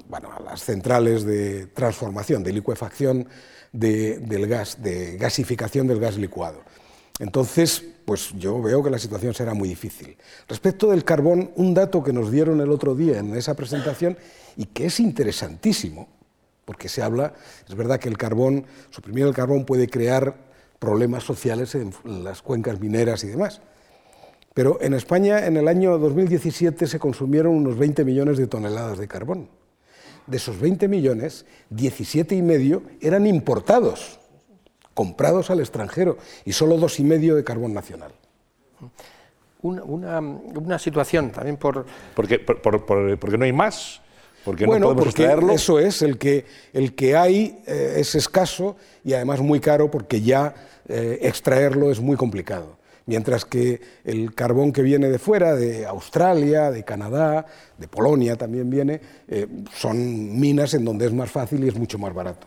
bueno, a las centrales de transformación, de licuefacción del gas, de gasificación del gas licuado. Entonces, pues yo veo que la situación será muy difícil. Respecto del carbón, un dato que nos dieron el otro día en esa presentación y que es interesantísimo, porque se habla, es verdad que el carbón, suprimir el carbón puede crear problemas sociales en las cuencas mineras y demás. Pero en España en el año 2017 se consumieron unos 20 millones de toneladas de carbón. De esos 20 millones, 17 y medio eran importados, comprados al extranjero, y solo dos y medio de carbón nacional. Una, situación también por... Porque, porque no hay más. Porque bueno, no porque eso es, el que, el que hay eh, es escaso y además muy caro porque ya eh, extraerlo es muy complicado mientras que el carbón que viene de fuera, de Australia, de Canadá, de Polonia también viene, eh, son minas en donde es más fácil y es mucho más barato.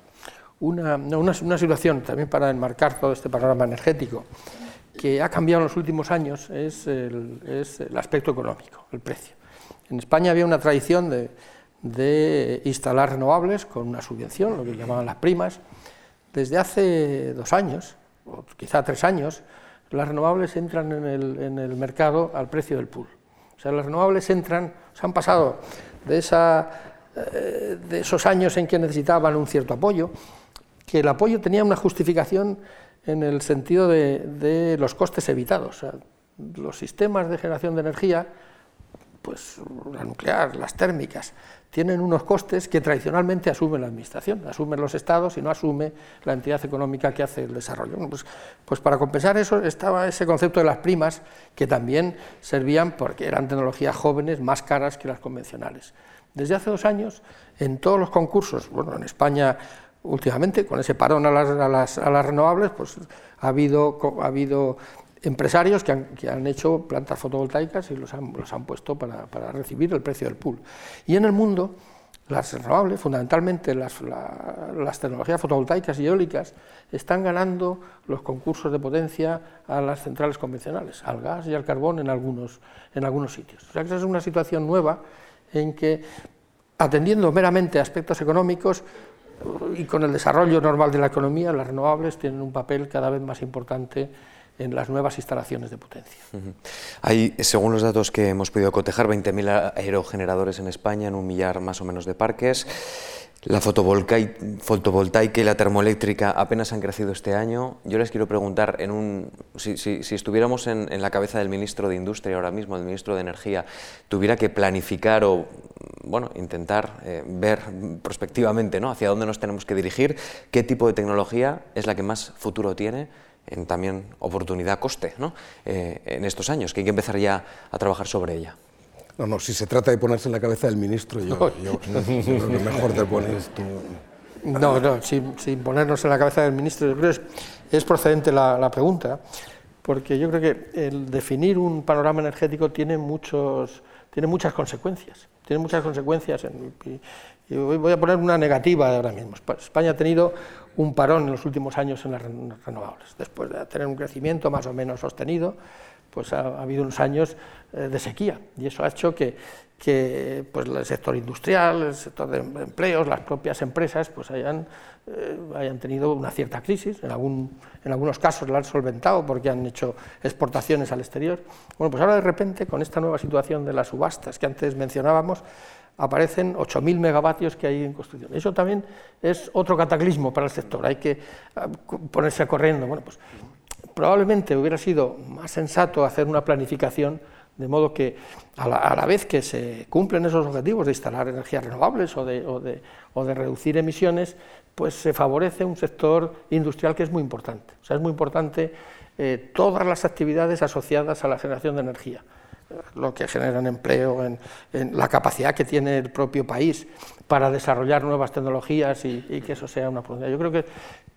Una, una, situación también para enmarcar todo este panorama energético que ha cambiado en los últimos años es el, es el aspecto económico, el precio. En España había una tradición de, de instalar renovables con una subvención, lo que llamaban las primas. Desde hace dos años, o quizá tres años, las renovables entran en el, mercado al precio del pool. O sea, las renovables entran, se han pasado de, esa, eh, de esos años en que necesitaban un cierto apoyo, que el apoyo tenía una justificación en el sentido de, los costes evitados. los sistemas de generación de energía, pues la nuclear, las térmicas, tienen unos costes que tradicionalmente asume la Administración, asumen los Estados y no asume la entidad económica que hace el desarrollo. Pues, pues, para compensar eso estaba ese concepto de las primas, que también servían porque eran tecnologías jóvenes más caras que las convencionales. Desde hace dos años, en todos los concursos, bueno, en España últimamente, con ese parón a las, renovables, pues ha habido, ha habido empresarios que han, hecho plantas fotovoltaicas y los han, los han puesto para, recibir el precio del pool. Y en el mundo, las renovables, fundamentalmente las, las, tecnologías fotovoltaicas y eólicas, están ganando los concursos de potencia a las centrales convencionales, al gas y al carbón en algunos, en algunos sitios. O sea que esa es una situación nueva en que, atendiendo meramente a aspectos económicos, y con el desarrollo normal de la economía, las renovables tienen un papel cada vez más importante en las nuevas instalaciones de potencia. Hay, según los datos que hemos podido cotejar, 20.000 aerogeneradores en España, en un millar más o menos de parques. La fotovoltaica y la termoeléctrica apenas han crecido este año. Yo les quiero preguntar, en un, si, estuviéramos en, la cabeza del ministro de Industria ahora mismo, el ministro de Energía, tuviera que planificar o bueno, intentar eh, ver prospectivamente ¿no? hacia dónde nos tenemos que dirigir, qué tipo de tecnología es la que más futuro tiene en también oportunidad-coste ¿no? Eh, en estos años, que hay que empezar ya a trabajar sobre ella. No, no, si se trata de ponerse en la cabeza del ministro, yo, yo, creo que mejor te pones tú. No, no, sin, ponernos en la cabeza del ministro, yo creo que es, procedente la, pregunta, porque yo creo que el definir un panorama energético tiene, muchos, tiene muchas consecuencias. Tiene muchas consecuencias. En, y voy a poner una negativa ahora mismo. España ha tenido un parón en los últimos años en las renovables. Después de tener un crecimiento más o menos sostenido, pues ha, habido unos años eh, de sequía y eso ha hecho que, que pues, el sector industrial, el sector de empleos, las propias empresas pues hayan, eh, hayan tenido una cierta crisis, en, algún, en algunos casos la han solventado porque han hecho exportaciones al exterior. Bueno, pues ahora de repente con esta nueva situación de las subastas que antes mencionábamos, aparecen 8.000 megavatios que hay en construcción. Eso también es otro cataclismo para el sector, hay que ah, ponerse corriendo. Bueno, pues probablemente hubiera sido más sensato hacer una planificación de modo que a la, vez que se cumplen esos objetivos de instalar energías renovables o de, reducir emisiones, pues se favorece un sector industrial que es muy importante. O sea, es muy importante eh, todas las actividades asociadas a la generación de energía lo que generan empleo, en, la capacidad que tiene el propio país para desarrollar nuevas tecnologías y, que eso sea una oportunidad. Yo creo que,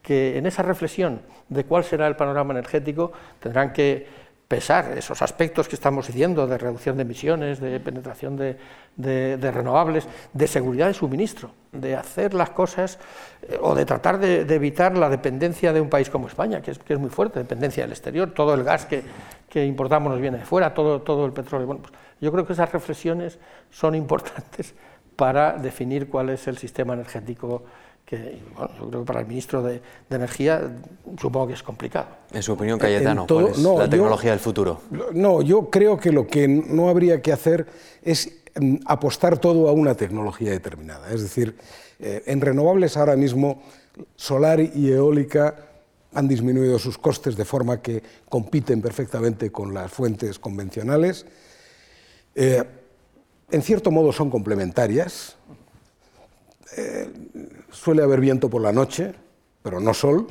que en esa reflexión de cuál será el panorama energético tendrán que pesar esos aspectos que estamos diciendo de reducción de emisiones, de penetración de, renovables, de seguridad de suministro, de hacer las cosas eh, o de tratar de, evitar la dependencia de un país como España, que es, que es muy fuerte, dependencia del exterior, todo el gas que, que importamos nos viene de fuera, todo, todo el petróleo. Bueno, pues yo creo que esas reflexiones son importantes para definir cuál es el sistema energético que bueno, yo creo que para el ministro de, Energía supongo que es complicado. En su opinión, Cayetano, ¿cuál es la tecnología del futuro? No, yo creo que lo que no habría que hacer es mm, apostar todo a una tecnología determinada. Es decir, eh, en renovables ahora mismo solar y eólica han disminuido sus costes de forma que compiten perfectamente con las fuentes convencionales. Eh, en cierto modo son complementarias. Eh, suele haber viento por la noche, pero no sol.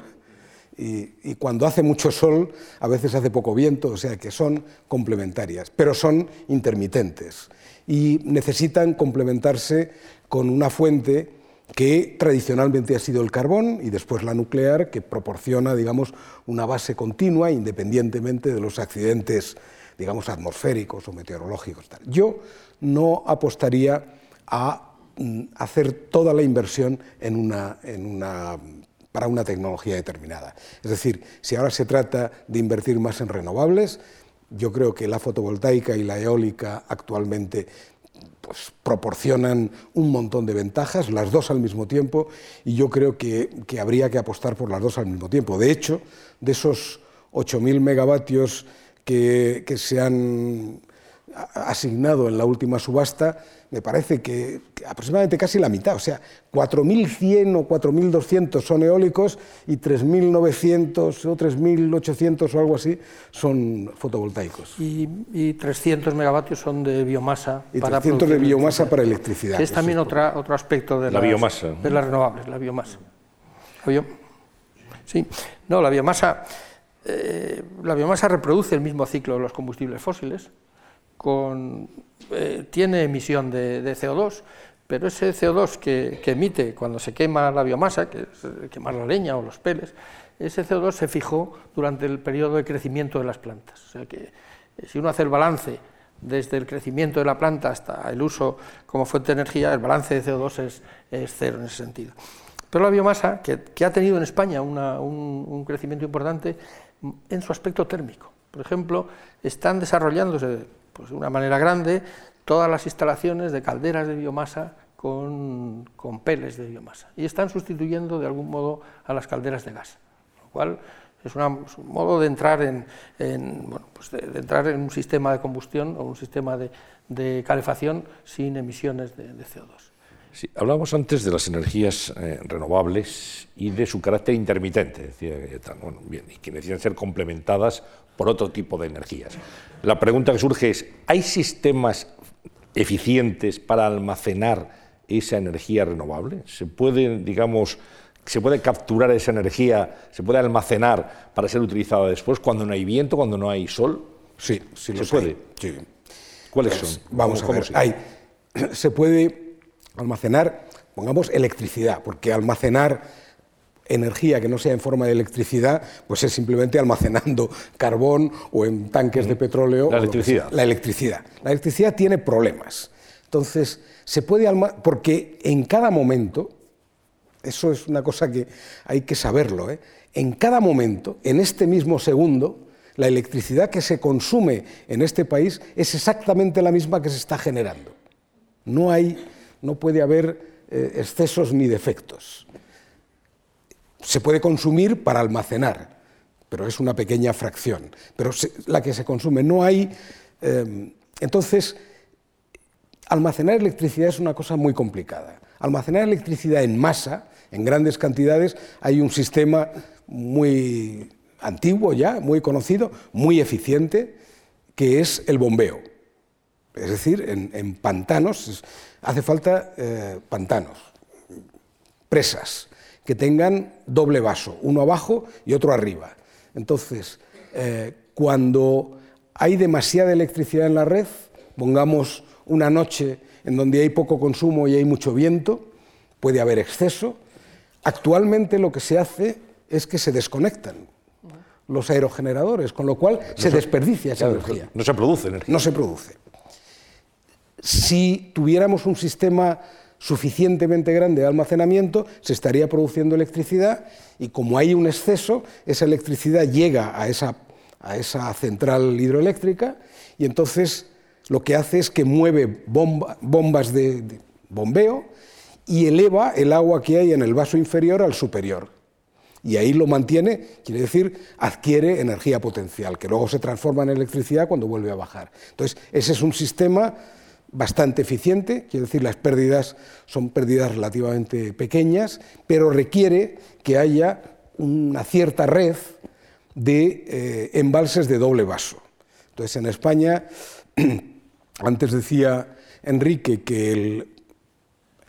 Y, cuando hace mucho sol, a veces hace poco viento, o sea que son complementarias, pero son intermitentes y necesitan complementarse con una fuente que tradicionalmente ha sido el carbón y después la nuclear, que proporciona, digamos, una base continua independientemente de los accidentes, digamos, atmosféricos o meteorológicos. Yo no apostaría a hacer toda la inversión en una, en una, para una tecnología determinada. Es decir, si ahora se trata de invertir más en renovables, yo creo que la fotovoltaica y la eólica actualmente pues, proporcionan un montón de ventajas, las dos al mismo tiempo, y yo creo que, que habría que apostar por las dos al mismo tiempo. De hecho, de esos 8.000 megavatios que, que se han asignado en la última subasta, me parece que, aproximadamente casi la mitad, o sea, 4.100 o 4.200 son eólicos y 3.900 o 3.800 o algo así son fotovoltaicos. Y, 300 megavatios son de biomasa. Y para 300 de biomasa para electricidad. es también otra, otro aspecto de la biomasa. De las renovables, la biomasa. Sí, no, la biomasa, eh, la biomasa reproduce el mismo ciclo de los combustibles fósiles, eh, tiene emisión de, CO2, pero ese CO2 que, emite cuando se quema la biomasa, que es eh, quemar la leña o los peles, ese CO2 se fijó durante el periodo de crecimiento de las plantas. O sea que eh, si uno hace el balance desde el crecimiento de la planta hasta el uso como fuente de energía, el balance de CO2 es, cero en ese sentido. Pero la biomasa, que, ha tenido en España un crecimiento importante en su aspecto térmico. Por ejemplo, están desarrollándose pues, de una manera grande todas las instalaciones de calderas de biomasa con, con peles de biomasa. Y están sustituyendo de algún modo a las calderas de gas, lo cual es, un modo de entrar en, bueno, pues de, entrar en un sistema de combustión o un sistema de, de calefacción sin emisiones de, CO2. Sí, hablábamos antes de las energías eh, renovables y de su carácter intermitente, decía bueno, bien, y que necesitan ser complementadas por otro tipo de energías. La pregunta que surge es, ¿hay sistemas eficientes para almacenar esa energía renovable? ¿Se puede, digamos, se puede capturar esa energía, se puede almacenar para ser utilizada después cuando no hay viento, cuando no hay sol? Sí, sí se puede. Sí. ¿Cuáles pues, son? Vamos a ver. Hay, se puede almacenar, pongamos, electricidad, porque almacenar energía que no sea en forma de electricidad, pues es simplemente almacenando carbón o en tanques de petróleo. La electricidad. La electricidad. La electricidad tiene problemas. Entonces, se puede almacenar, porque en cada momento, eso es una cosa que hay que saberlo, ¿eh? en cada momento, en este mismo segundo, la electricidad que se consume en este país es exactamente la misma que se está generando. No, hay, no puede haber eh, excesos ni defectos. Se puede consumir para almacenar, pero es una pequeña fracción. Pero la que se consume no hay. Eh, entonces, almacenar electricidad es una cosa muy complicada. Almacenar electricidad en masa, en grandes cantidades, hay un sistema muy antiguo ya, muy conocido, muy eficiente, que es el bombeo. Es decir, en, pantanos hace falta eh, pantanos, presas, que tengan doble vaso, uno abajo y otro arriba. Entonces, eh, cuando hay demasiada electricidad en la red, pongamos una noche en donde hay poco consumo y hay mucho viento, puede haber exceso. Actualmente lo que se hace es que se desconectan los aerogeneradores, con lo cual se, desperdicia esa energía. No se produce energía. No se produce. Si tuviéramos un sistema suficientemente grande de almacenamiento, se estaría produciendo electricidad y como hay un exceso, esa electricidad llega a esa, a esa central hidroeléctrica y entonces lo que hace es que mueve bombas de bombeo y eleva el agua que hay en el vaso inferior al superior y ahí lo mantiene, quiere decir, adquiere energía potencial, que luego se transforma en electricidad cuando vuelve a bajar. Entonces, ese es un sistema bastante eficiente, quiere decir, las pérdidas son pérdidas relativamente pequeñas, pero requiere que haya una cierta red de eh, embalses de doble vaso. Entonces, en España, antes decía Enrique que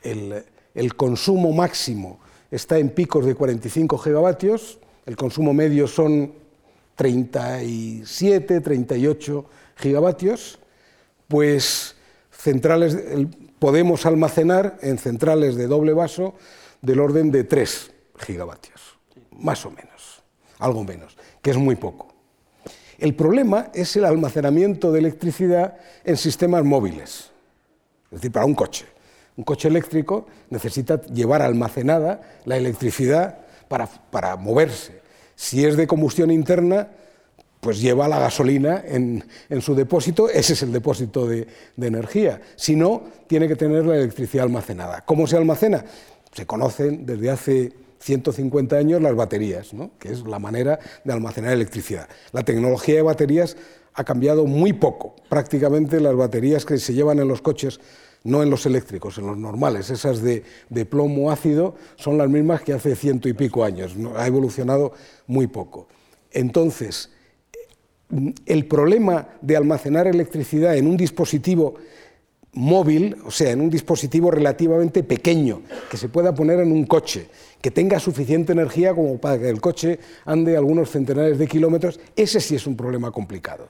el, el consumo máximo está en picos de 45 gigavatios, el consumo medio son 37, 38 gigavatios, pues centrales, podemos almacenar en centrales de doble vaso del orden de 3 gigavatios, más o menos, algo menos, que es muy poco. El problema es el almacenamiento de electricidad en sistemas móviles, es decir, para un coche. Un coche eléctrico necesita llevar almacenada la electricidad para, moverse. Si es de combustión interna, pues lleva la gasolina en, su depósito, ese es el depósito de, energía. Si no, tiene que tener la electricidad almacenada. ¿Cómo se almacena? Se conocen desde hace 150 años las baterías, que es la manera de almacenar electricidad. La tecnología de baterías ha cambiado muy poco. Prácticamente las baterías que se llevan en los coches no en los eléctricos, en los normales. Esas de, plomo ácido son las mismas que hace ciento y pico años, ha evolucionado muy poco. Entonces, el problema de almacenar electricidad en un dispositivo móvil, o sea, en un dispositivo relativamente pequeño, que se pueda poner en un coche, que tenga suficiente energía como para que el coche ande algunos centenares de kilómetros, ese sí es un problema complicado.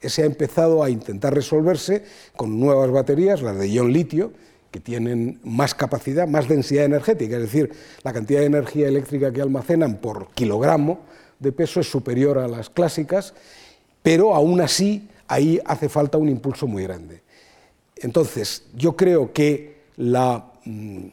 Se ha empezado a intentar resolverse con nuevas baterías, las de ion litio, que tienen más capacidad, más densidad energética, es decir, la cantidad de energía eléctrica que almacenan por kilogramo de peso es superior a las clásicas, pero aún así ahí hace falta un impulso muy grande. Entonces, yo creo que mm,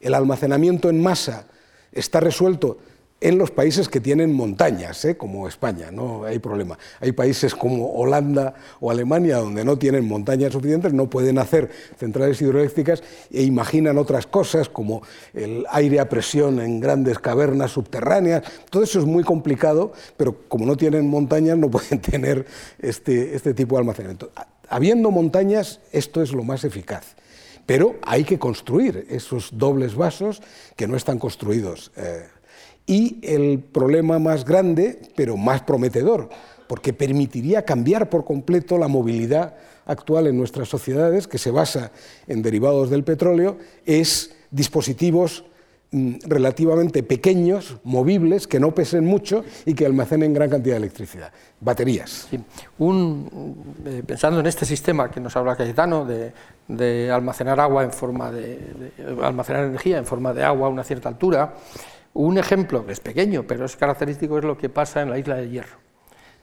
el almacenamiento en masa está resuelto en los países que tienen montañas, ¿eh? como España, no hay problema. Hay países como Holanda o Alemania donde no tienen montañas suficientes, no pueden hacer centrales hidroeléctricas e imaginan otras cosas como el aire a presión en grandes cavernas subterráneas. Todo eso es muy complicado, pero como no tienen montañas no pueden tener este, este tipo de almacenamiento. Habiendo montañas, esto es lo más eficaz. Pero hay que construir esos dobles vasos que no están construidos. Eh, y el problema más grande, pero más prometedor, porque permitiría cambiar por completo la movilidad actual en nuestras sociedades, que se basa en derivados del petróleo, es dispositivos mm, relativamente pequeños, movibles, que no pesen mucho y que almacenen gran cantidad de electricidad. Baterías. Eh, pensando en este sistema que nos habla Cayetano, de, almacenar agua en forma de, de, almacenar energía en forma de agua a una cierta altura, un ejemplo, que es pequeño, pero es característico, es lo que pasa en la isla de Hierro.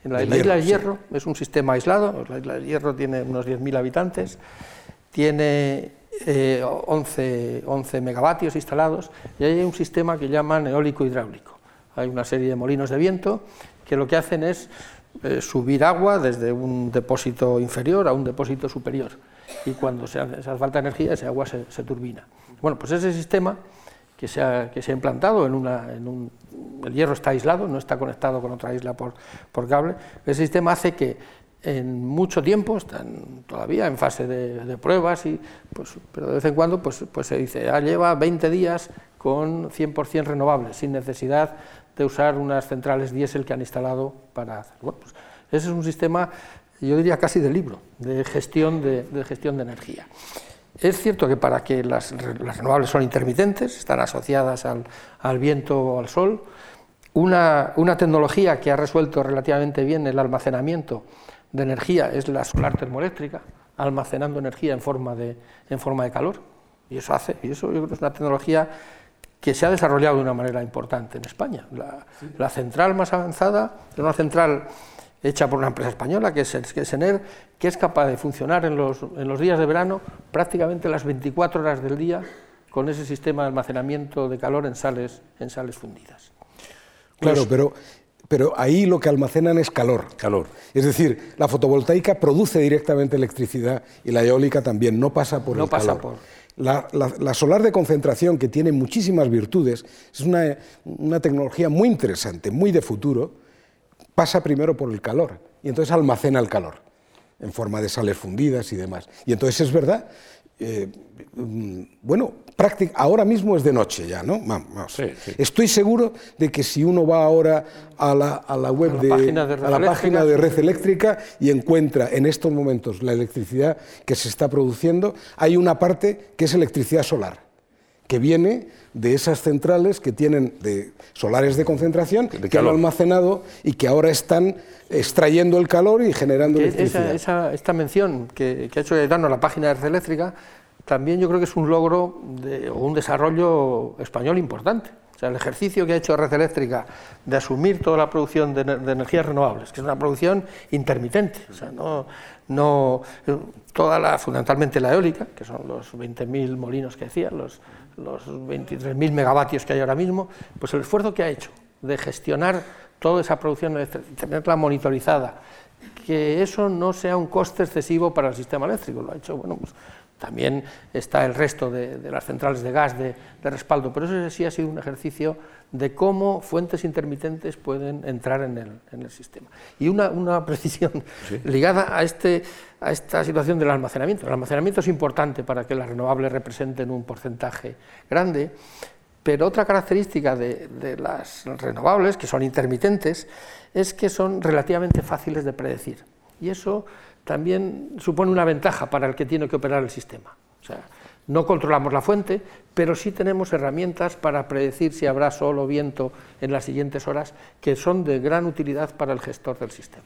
En la, isla de Hierro es un sistema aislado, la isla de Hierro tiene unos 10.000 habitantes, tiene 11, eh, megavatios instalados y hay un sistema que llaman eólico hidráulico. Hay una serie de molinos de viento que lo que hacen es eh, subir agua desde un depósito inferior a un depósito superior y cuando se hace, falta energía ese agua se, se turbina. Bueno, pues ese sistema que se ha, que se ha implantado en, una, en un... El hierro está aislado, no está conectado con otra isla por, por cable. Ese sistema hace que en mucho tiempo, están todavía en fase de, pruebas, y, pues, pero de vez en cuando pues, pues se dice, ya lleva 20 días con 100% renovables, sin necesidad de usar unas centrales diésel que han instalado para hacer. Bueno, pues ese es un sistema, yo diría casi de libro, de gestión de gestión de energía. Es cierto que para que las, renovables son intermitentes, están asociadas al, viento o al sol, una, tecnología que ha resuelto relativamente bien el almacenamiento de energía es la solar termoeléctrica, almacenando energía en forma de, en forma de calor. Y eso hace, y eso yo creo que es una tecnología que se ha desarrollado de una manera importante en España. La, la central más avanzada es una central hecha por una empresa española, que es, que ENER, que es capaz de funcionar en los, en los días de verano prácticamente las 24 horas del día con ese sistema de almacenamiento de calor en sales, en sales fundidas. Claro, pues pero, pero ahí lo que almacenan es calor. Calor. Es decir, la fotovoltaica produce directamente electricidad y la eólica también, no pasa por no el pasa calor. Por... La, la, solar de concentración, que tiene muchísimas virtudes, es una, una tecnología muy interesante, muy de futuro, pasa primero por el calor y entonces almacena el calor en forma de sales fundidas y demás. Y entonces es verdad, eh, mm, bueno, ahora mismo es de noche ya, ¿no? Vamos. Estoy seguro de que si uno va ahora a la, web de, a la página de red eléctrica y encuentra en estos momentos la electricidad que se está produciendo, hay una parte que es electricidad solar que viene de esas centrales que tienen de solares de concentración que han almacenado y que ahora están extrayendo el calor y generando electricidad. esta mención que, ha hecho Gaetano a la página de red eléctrica también yo creo que es un logro o un desarrollo español importante. O sea, el ejercicio que ha hecho Red Eléctrica de asumir toda la producción de, energías renovables, que es una producción intermitente, o sea, no, no toda la, fundamentalmente la eólica, que son los 20.000 molinos que decía, los, los 23.000 megavatios que hay ahora mismo, pues el esfuerzo que ha hecho de gestionar toda esa producción tenerla monitorizada, que eso no sea un coste excesivo para el sistema eléctrico, lo ha hecho, bueno, pues también está el resto de, las centrales de gas de, respaldo, pero eso sí ha sido un ejercicio de cómo fuentes intermitentes pueden entrar en el, sistema. Y una, precisión ligada a, este, a esta situación del almacenamiento. El almacenamiento es importante para que las renovables representen un porcentaje grande, pero otra característica de, de las renovables, que son intermitentes, es que son relativamente fáciles de predecir. Y eso también supone una ventaja para el que tiene que operar el sistema. O sea, no controlamos la fuente, pero sí tenemos herramientas para predecir si habrá sol o viento en las siguientes horas, que son de gran utilidad para el gestor del sistema.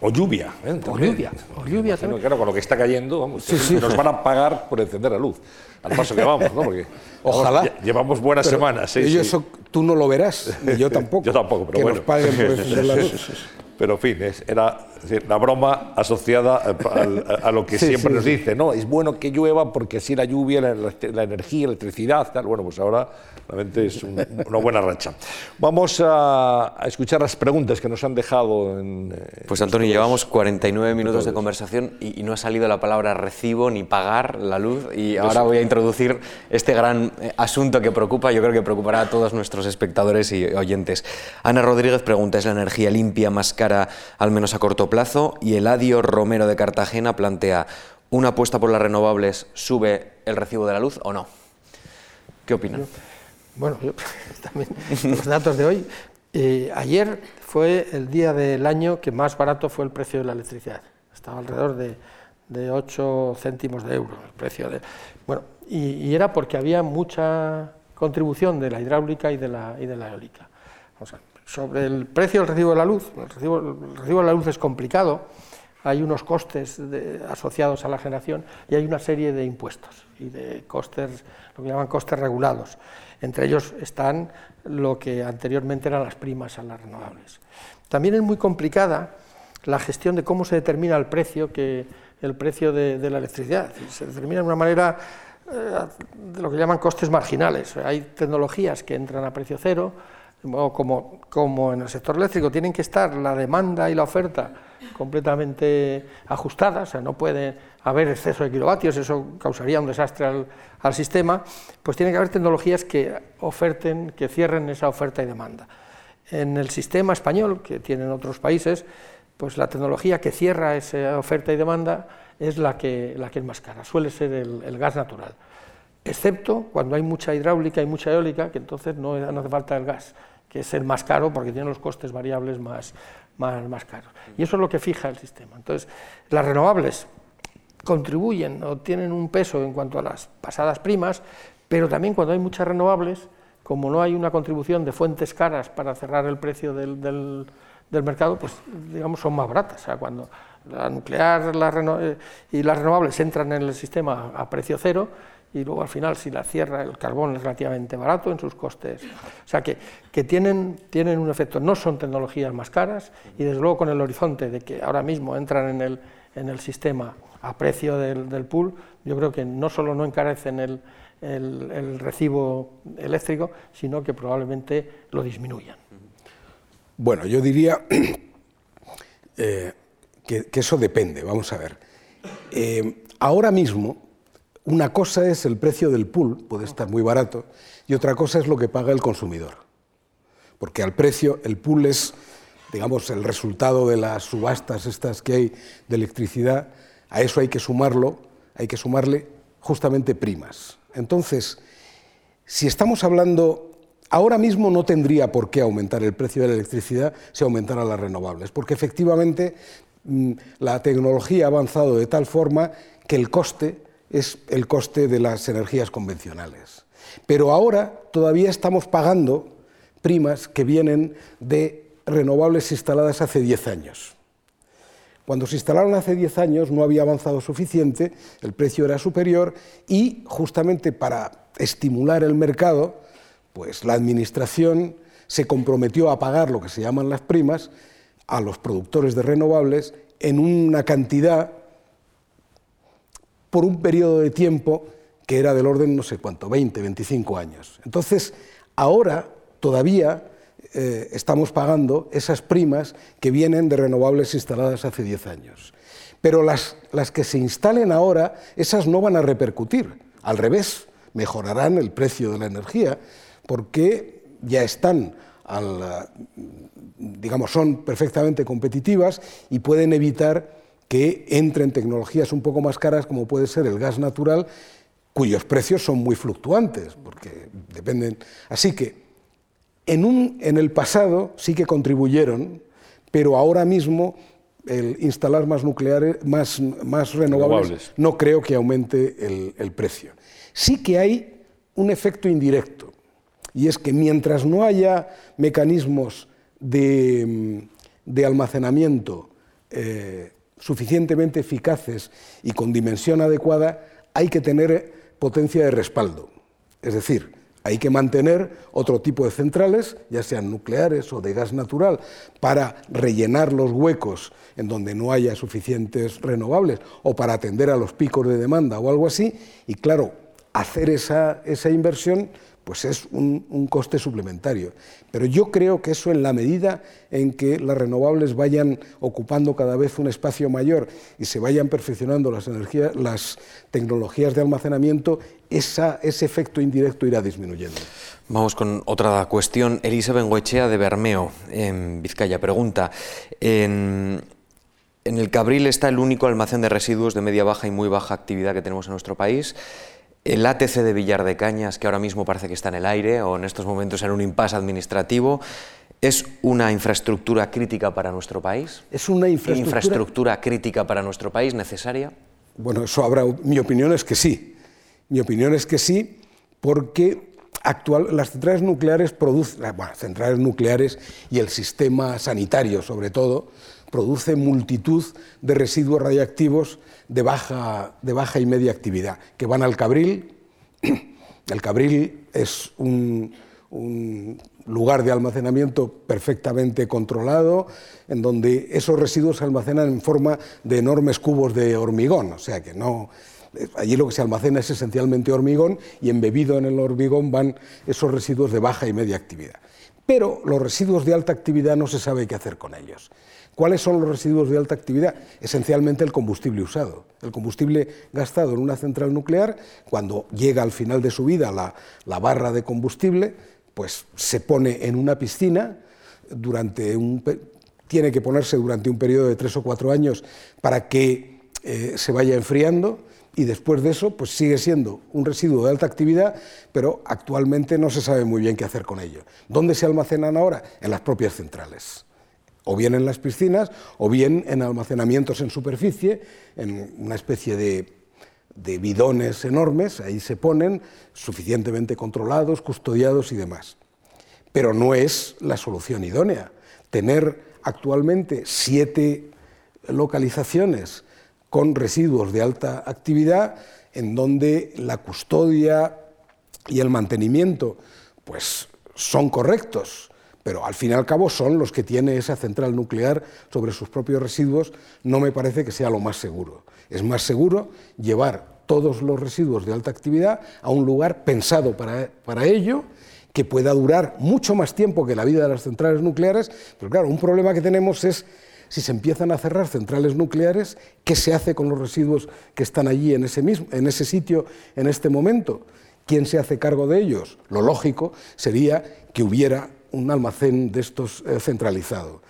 O lluvia. ¿eh? O lluvia. O lluvia también. Claro, con lo que está cayendo, vamos, nos van a pagar por encender la luz. Al paso que vamos, ¿no? Porque Ojalá. llevamos buenas semanas. Sí, eso tú no lo verás, yo tampoco. yo tampoco, pero que bueno. Nos paguen por encender la luz. Pero en fin, era Es decir, la broma asociada a, lo que siempre nos dice, ¿no? Es bueno que llueva porque así la lluvia, la, la energía, la electricidad, tal. Bueno, pues ahora realmente es una buena racha. Vamos a, escuchar las preguntas que nos han dejado. En, eh, pues Antonio, llevamos 49 minutos de conversación y, no ha salido la palabra recibo ni pagar la luz y ahora voy a introducir este gran eh, asunto que preocupa, yo creo que preocupará a todos nuestros espectadores y oyentes. Ana Rodríguez pregunta, ¿es la energía limpia más cara al menos a corto plazo? Y Eladio Romero de Cartagena plantea, ¿una apuesta por las renovables sube el recibo de la luz o no? ¿Qué opinan? Bueno, yo, también los datos de hoy. Eh, ayer fue el día del año que más barato fue el precio de la electricidad. Estaba alrededor de, de 8 céntimos de euro el precio de... Bueno, y, era porque había mucha contribución de la hidráulica y de la, y de la eólica. Sobre el precio del recibo de la luz, el recibo, el recibo de la luz es complicado, hay unos costes asociados a la generación y hay una serie de impuestos y de costes, lo que llaman costes regulados. Entre ellos están lo que anteriormente eran las primas a las renovables. También es muy complicada la gestión de cómo se determina el precio, que, el precio de, la electricidad. Se determina de una manera eh, de lo que llaman costes marginales. Hay tecnologías que entran a precio cero, como, como en el sector eléctrico tienen que estar la demanda y la oferta completamente ajustadas, o sea, no puede haber exceso de kilovatios, eso causaría un desastre al, sistema, pues tiene que haber tecnologías que oferten, que cierren esa oferta y demanda. En el sistema español, que tienen otros países, pues la tecnología que cierra esa oferta y demanda es la que, la que es más cara, suele ser el gas natural, excepto cuando hay mucha hidráulica y mucha eólica, que entonces no, hace falta el gas, que es el más caro porque tiene los costes variables más, más, más caros. Y eso es lo que fija el sistema. Entonces, las renovables contribuyen o tienen un peso en cuanto a las pasadas primas, pero también cuando hay muchas renovables, como no hay una contribución de fuentes caras para cerrar el precio del, del, mercado, pues digamos son más baratas. O sea, cuando la nuclear eh, y las renovables entran en el sistema a precio cero, y luego al final si la cierra el carbón es relativamente barato en sus costes. O sea que, que tienen, tienen un efecto, no son tecnologías más caras y desde luego con el horizonte de que ahora mismo entran en el, en el sistema a precio del, del pool, yo creo que no solo no encarecen el, el, recibo eléctrico, sino que probablemente lo disminuyan. Bueno, yo diría eh, que, que, eso depende, vamos a ver. Eh, ahora mismo, una cosa es el precio del pool, puede estar muy barato, y otra cosa es lo que paga el consumidor. Porque al precio, el pool es, digamos, el resultado de las subastas estas que hay de electricidad, a eso hay que sumarlo, hay que sumarle justamente primas. Entonces, si estamos hablando, ahora mismo no tendría por qué aumentar el precio de la electricidad si aumentara las renovables, porque efectivamente mm, la tecnología ha avanzado de tal forma que el coste es el coste de las energías convencionales. Pero ahora todavía estamos pagando primas que vienen de renovables instaladas hace 10 años. Cuando se instalaron hace 10 años no había avanzado suficiente, el precio era superior y justamente para estimular el mercado, pues la administración se comprometió a pagar lo que se llaman las primas a los productores de renovables en una cantidad por un periodo de tiempo que era del orden, no sé cuánto, 20, 25 años. Entonces, ahora todavía eh, estamos pagando esas primas que vienen de renovables instaladas hace 10 años. Pero las, las que se instalen ahora, esas no van a repercutir. Al revés, mejorarán el precio de la energía porque ya están al, digamos, son perfectamente competitivas y pueden evitar que entren tecnologías un poco más caras, como puede ser el gas natural, cuyos precios son muy fluctuantes, porque dependen. Así que en, un, en el pasado sí que contribuyeron, pero ahora mismo el instalar más nucleares, más, más renovables, no creo que aumente el, el precio. Sí que hay un efecto indirecto, y es que mientras no haya mecanismos de, de almacenamiento eh, suficientemente eficaces y con dimensión adecuada, hay que tener potencia de respaldo. Es decir, Hay que mantener otro tipo de centrales, ya sean nucleares o de gas natural, para rellenar los huecos en donde no haya suficientes renovables o para atender a los picos de demanda o algo así. Y claro, hacer esa, esa inversión pues es un, coste suplementario. Pero yo creo que eso en la medida en que las renovables vayan ocupando cada vez un espacio mayor y se vayan perfeccionando las, energías, las tecnologías de almacenamiento, ese efecto indirecto irá disminuyendo. Vamos con otra cuestión. Elisa Bengoechea de Bermeo, en Vizcaya, pregunta. En, en el Cabril está el único almacén de residuos de media baja y muy baja actividad que tenemos en nuestro país. El ATC de Villar de Cañas, que ahora mismo parece que está en el aire o en estos momentos en un impasse administrativo, ¿es una infraestructura crítica para nuestro país? ¿Es una infraestructura... crítica para nuestro país necesaria? Bueno, eso habrá. Mi opinión es que sí. Mi opinión es que sí, porque actual, las centrales nucleares producen, bueno, centrales nucleares y el sistema sanitario, sobre todo, produce multitud de residuos radiactivos de baja, de baja y media actividad, que van al Cabril. El Cabril es un, lugar de almacenamiento perfectamente controlado, en donde esos residuos se almacenan en forma de enormes cubos de hormigón, o sea que no... Allí lo que se almacena es esencialmente hormigón y embebido en el hormigón van esos residuos de baja y media actividad. Pero los residuos de alta actividad no se sabe qué hacer con ellos. ¿Cuáles son los residuos de alta actividad? Esencialmente el combustible usado. El combustible gastado en una central nuclear, cuando llega al final de su vida la, barra de combustible, pues se pone en una piscina durante un tiene que ponerse durante un periodo de tres o cuatro años para que eh, se vaya enfriando y después de eso pues sigue siendo un residuo de alta actividad, pero actualmente no se sabe muy bien qué hacer con ello. ¿Dónde se almacenan ahora? En las propias centrales o bien en las piscinas, o bien en almacenamientos en superficie, en una especie de, bidones enormes, ahí se ponen, suficientemente controlados, custodiados y demás. Pero no es la solución idónea. Tener actualmente siete localizaciones con residuos de alta actividad en donde la custodia y el mantenimiento pues, son correctos, pero al fin y al cabo son los que tiene esa central nuclear sobre sus propios residuos, no me parece que sea lo más seguro. Es más seguro llevar todos los residuos de alta actividad a un lugar pensado para, para ello, que pueda durar mucho más tiempo que la vida de las centrales nucleares, pero claro, un problema que tenemos es si se empiezan a cerrar centrales nucleares, ¿qué se hace con los residuos que están allí en ese, mismo, en ese sitio en este momento? ¿Quién se hace cargo de ellos? Lo lógico sería que hubiera un almacén de estos eh, centralizado.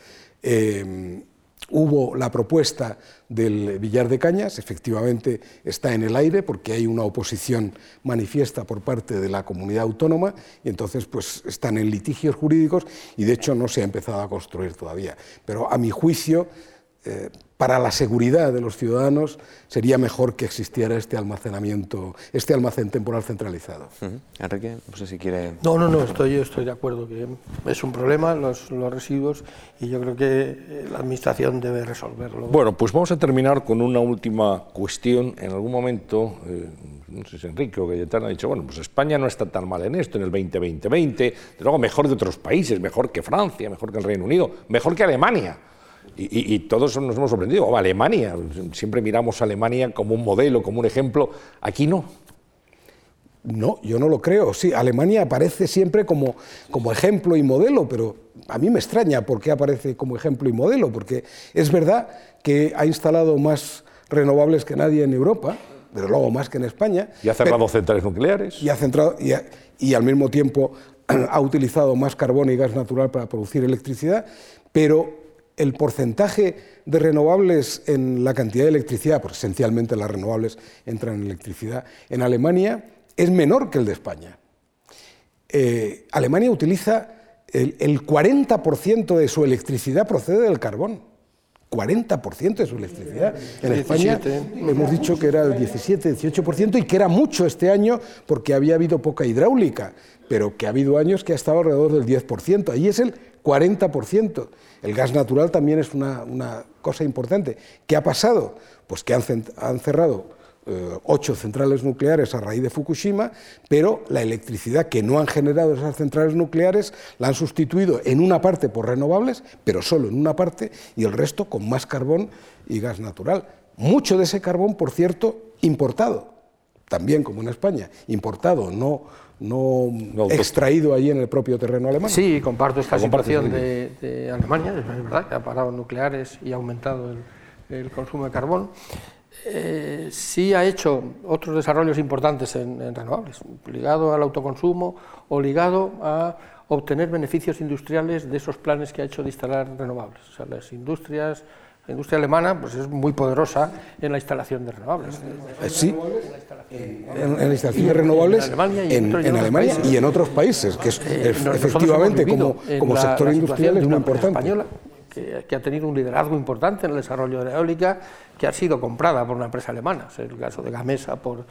Eh, hubo la propuesta del Villar de Cañas, efectivamente está en el aire porque hay una oposición manifiesta por parte de la comunidad autónoma y entonces pues están en litigios jurídicos y de hecho no se ha empezado a construir todavía. Pero a mi juicio eh, para la seguridad de los ciudadanos sería mejor que existiera este almacenamiento, este almacén temporal centralizado. Enrique, no sé si quiere... No, no, no, estoy, estoy de acuerdo que es un problema los, los residuos y yo creo que eh, la Administración debe resolverlo. Bueno, pues vamos a terminar con una última cuestión. En algún momento, eh, no sé si Enrique o Cayetano ha dicho, bueno, pues España no está tan mal en esto, en el 2020-2020, de luego mejor de otros países, mejor que Francia, mejor que el Reino Unido, mejor que Alemania. Y, todos nos hemos sorprendido. Oh, Alemania, siempre miramos a Alemania como un modelo, como un ejemplo. Aquí no. No, yo no lo creo. Sí, Alemania aparece siempre como, como ejemplo y modelo, pero a mí me extraña por qué aparece como ejemplo y modelo, porque es verdad que ha instalado más renovables que nadie en Europa, pero luego más que en España. Y ha cerrado centrales nucleares. Y, ha centrado, y, y al mismo tiempo ha utilizado más carbón y gas natural para producir electricidad, pero el porcentaje de renovables en la cantidad de electricidad, porque esencialmente las renovables entran en electricidad, en Alemania es menor que el de España. Eh, Alemania utiliza el, 40% de su electricidad procede del carbón. 40% de su electricidad. En España hemos dicho que era el 17, 18% y que era mucho este año porque había habido poca hidráulica, pero que ha habido años que ha estado alrededor del 10%. Ahí es el 40%. El gas natural también es una, cosa importante. ¿Qué ha pasado? Pues que han, cerrado eh, ocho centrales nucleares a raíz de Fukushima, pero la electricidad que no han generado esas centrales nucleares la han sustituido en una parte por renovables, pero solo en una parte, y el resto con más carbón y gas natural. Mucho de ese carbón, por cierto, importado, también como en España, importado, no, no, extraído allí en el propio terreno alemán. Sí, comparto esta situación de, Alemania, es verdad que ha parado nucleares y ha aumentado el consumo de carbón. Eh, sí ha hecho otros desarrollos importantes en, renovables, ligado al autoconsumo o ligado a obtener beneficios industriales de esos planes que ha hecho de instalar renovables. O sea, las industrias, la industria alemana pues es muy poderosa en la instalación de renovables. Eh, sí, en, la instalación de renovables en Alemania, y, en, otros países, que es, eh, efectivamente como, como sector industrial es muy importante que, ha tenido un liderazgo importante en el desarrollo de la eólica, que ha sido comprada por una empresa alemana, es el caso de Gamesa por,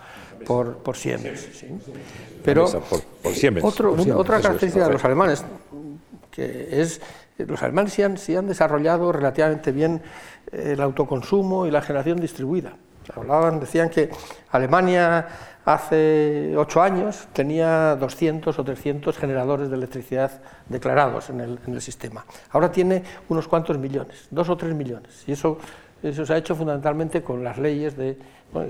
por, por Siemens. Pero otra característica de los alemanes, que es los alemanes sí han, desarrollado relativamente bien el autoconsumo y la generación distribuida. Hablaban, decían que Alemania hace ocho años tenía 200 o 300 generadores de electricidad declarados en el, sistema. Ahora tiene unos cuantos millones, dos o tres millones. Y eso, se ha hecho fundamentalmente con las leyes de...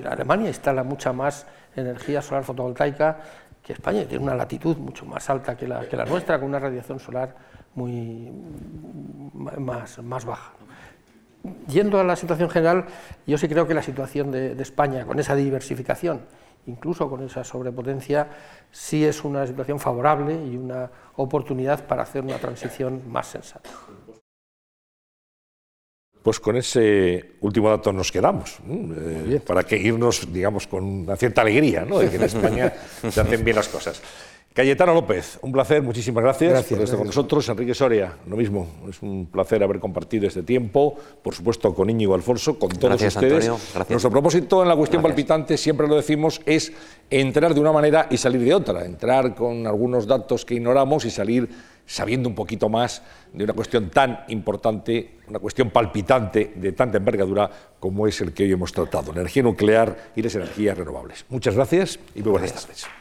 Alemania instala mucha más energía solar fotovoltaica que España, tiene una latitud mucho más alta que la nuestra, con una radiación solar muy más, más baja. Yendo a la situación general, yo sí creo que la situación de España, con esa diversificación, incluso con esa sobrepotencia, sí es una situación favorable y una oportunidad para hacer una transición más sensata. Pues con ese último dato nos quedamos, eh, para que irnos, digamos, con una cierta alegría, ¿no? de que en España se hacen bien las cosas. Cayetano López, un placer, muchísimas gracias, por estar con nosotros. Enrique Soria, lo mismo, es un placer haber compartido este tiempo, por supuesto con Íñigo Alfonso, con todos ustedes. Nuestro propósito en la cuestión palpitante, siempre lo decimos, es entrar de una manera y salir de otra, entrar con algunos datos que ignoramos y salir sabiendo un poquito más de una cuestión tan importante, una cuestión palpitante de tanta envergadura como es el que hoy hemos tratado, la energía nuclear y las energías renovables. Muchas gracias y muy buenas tardes.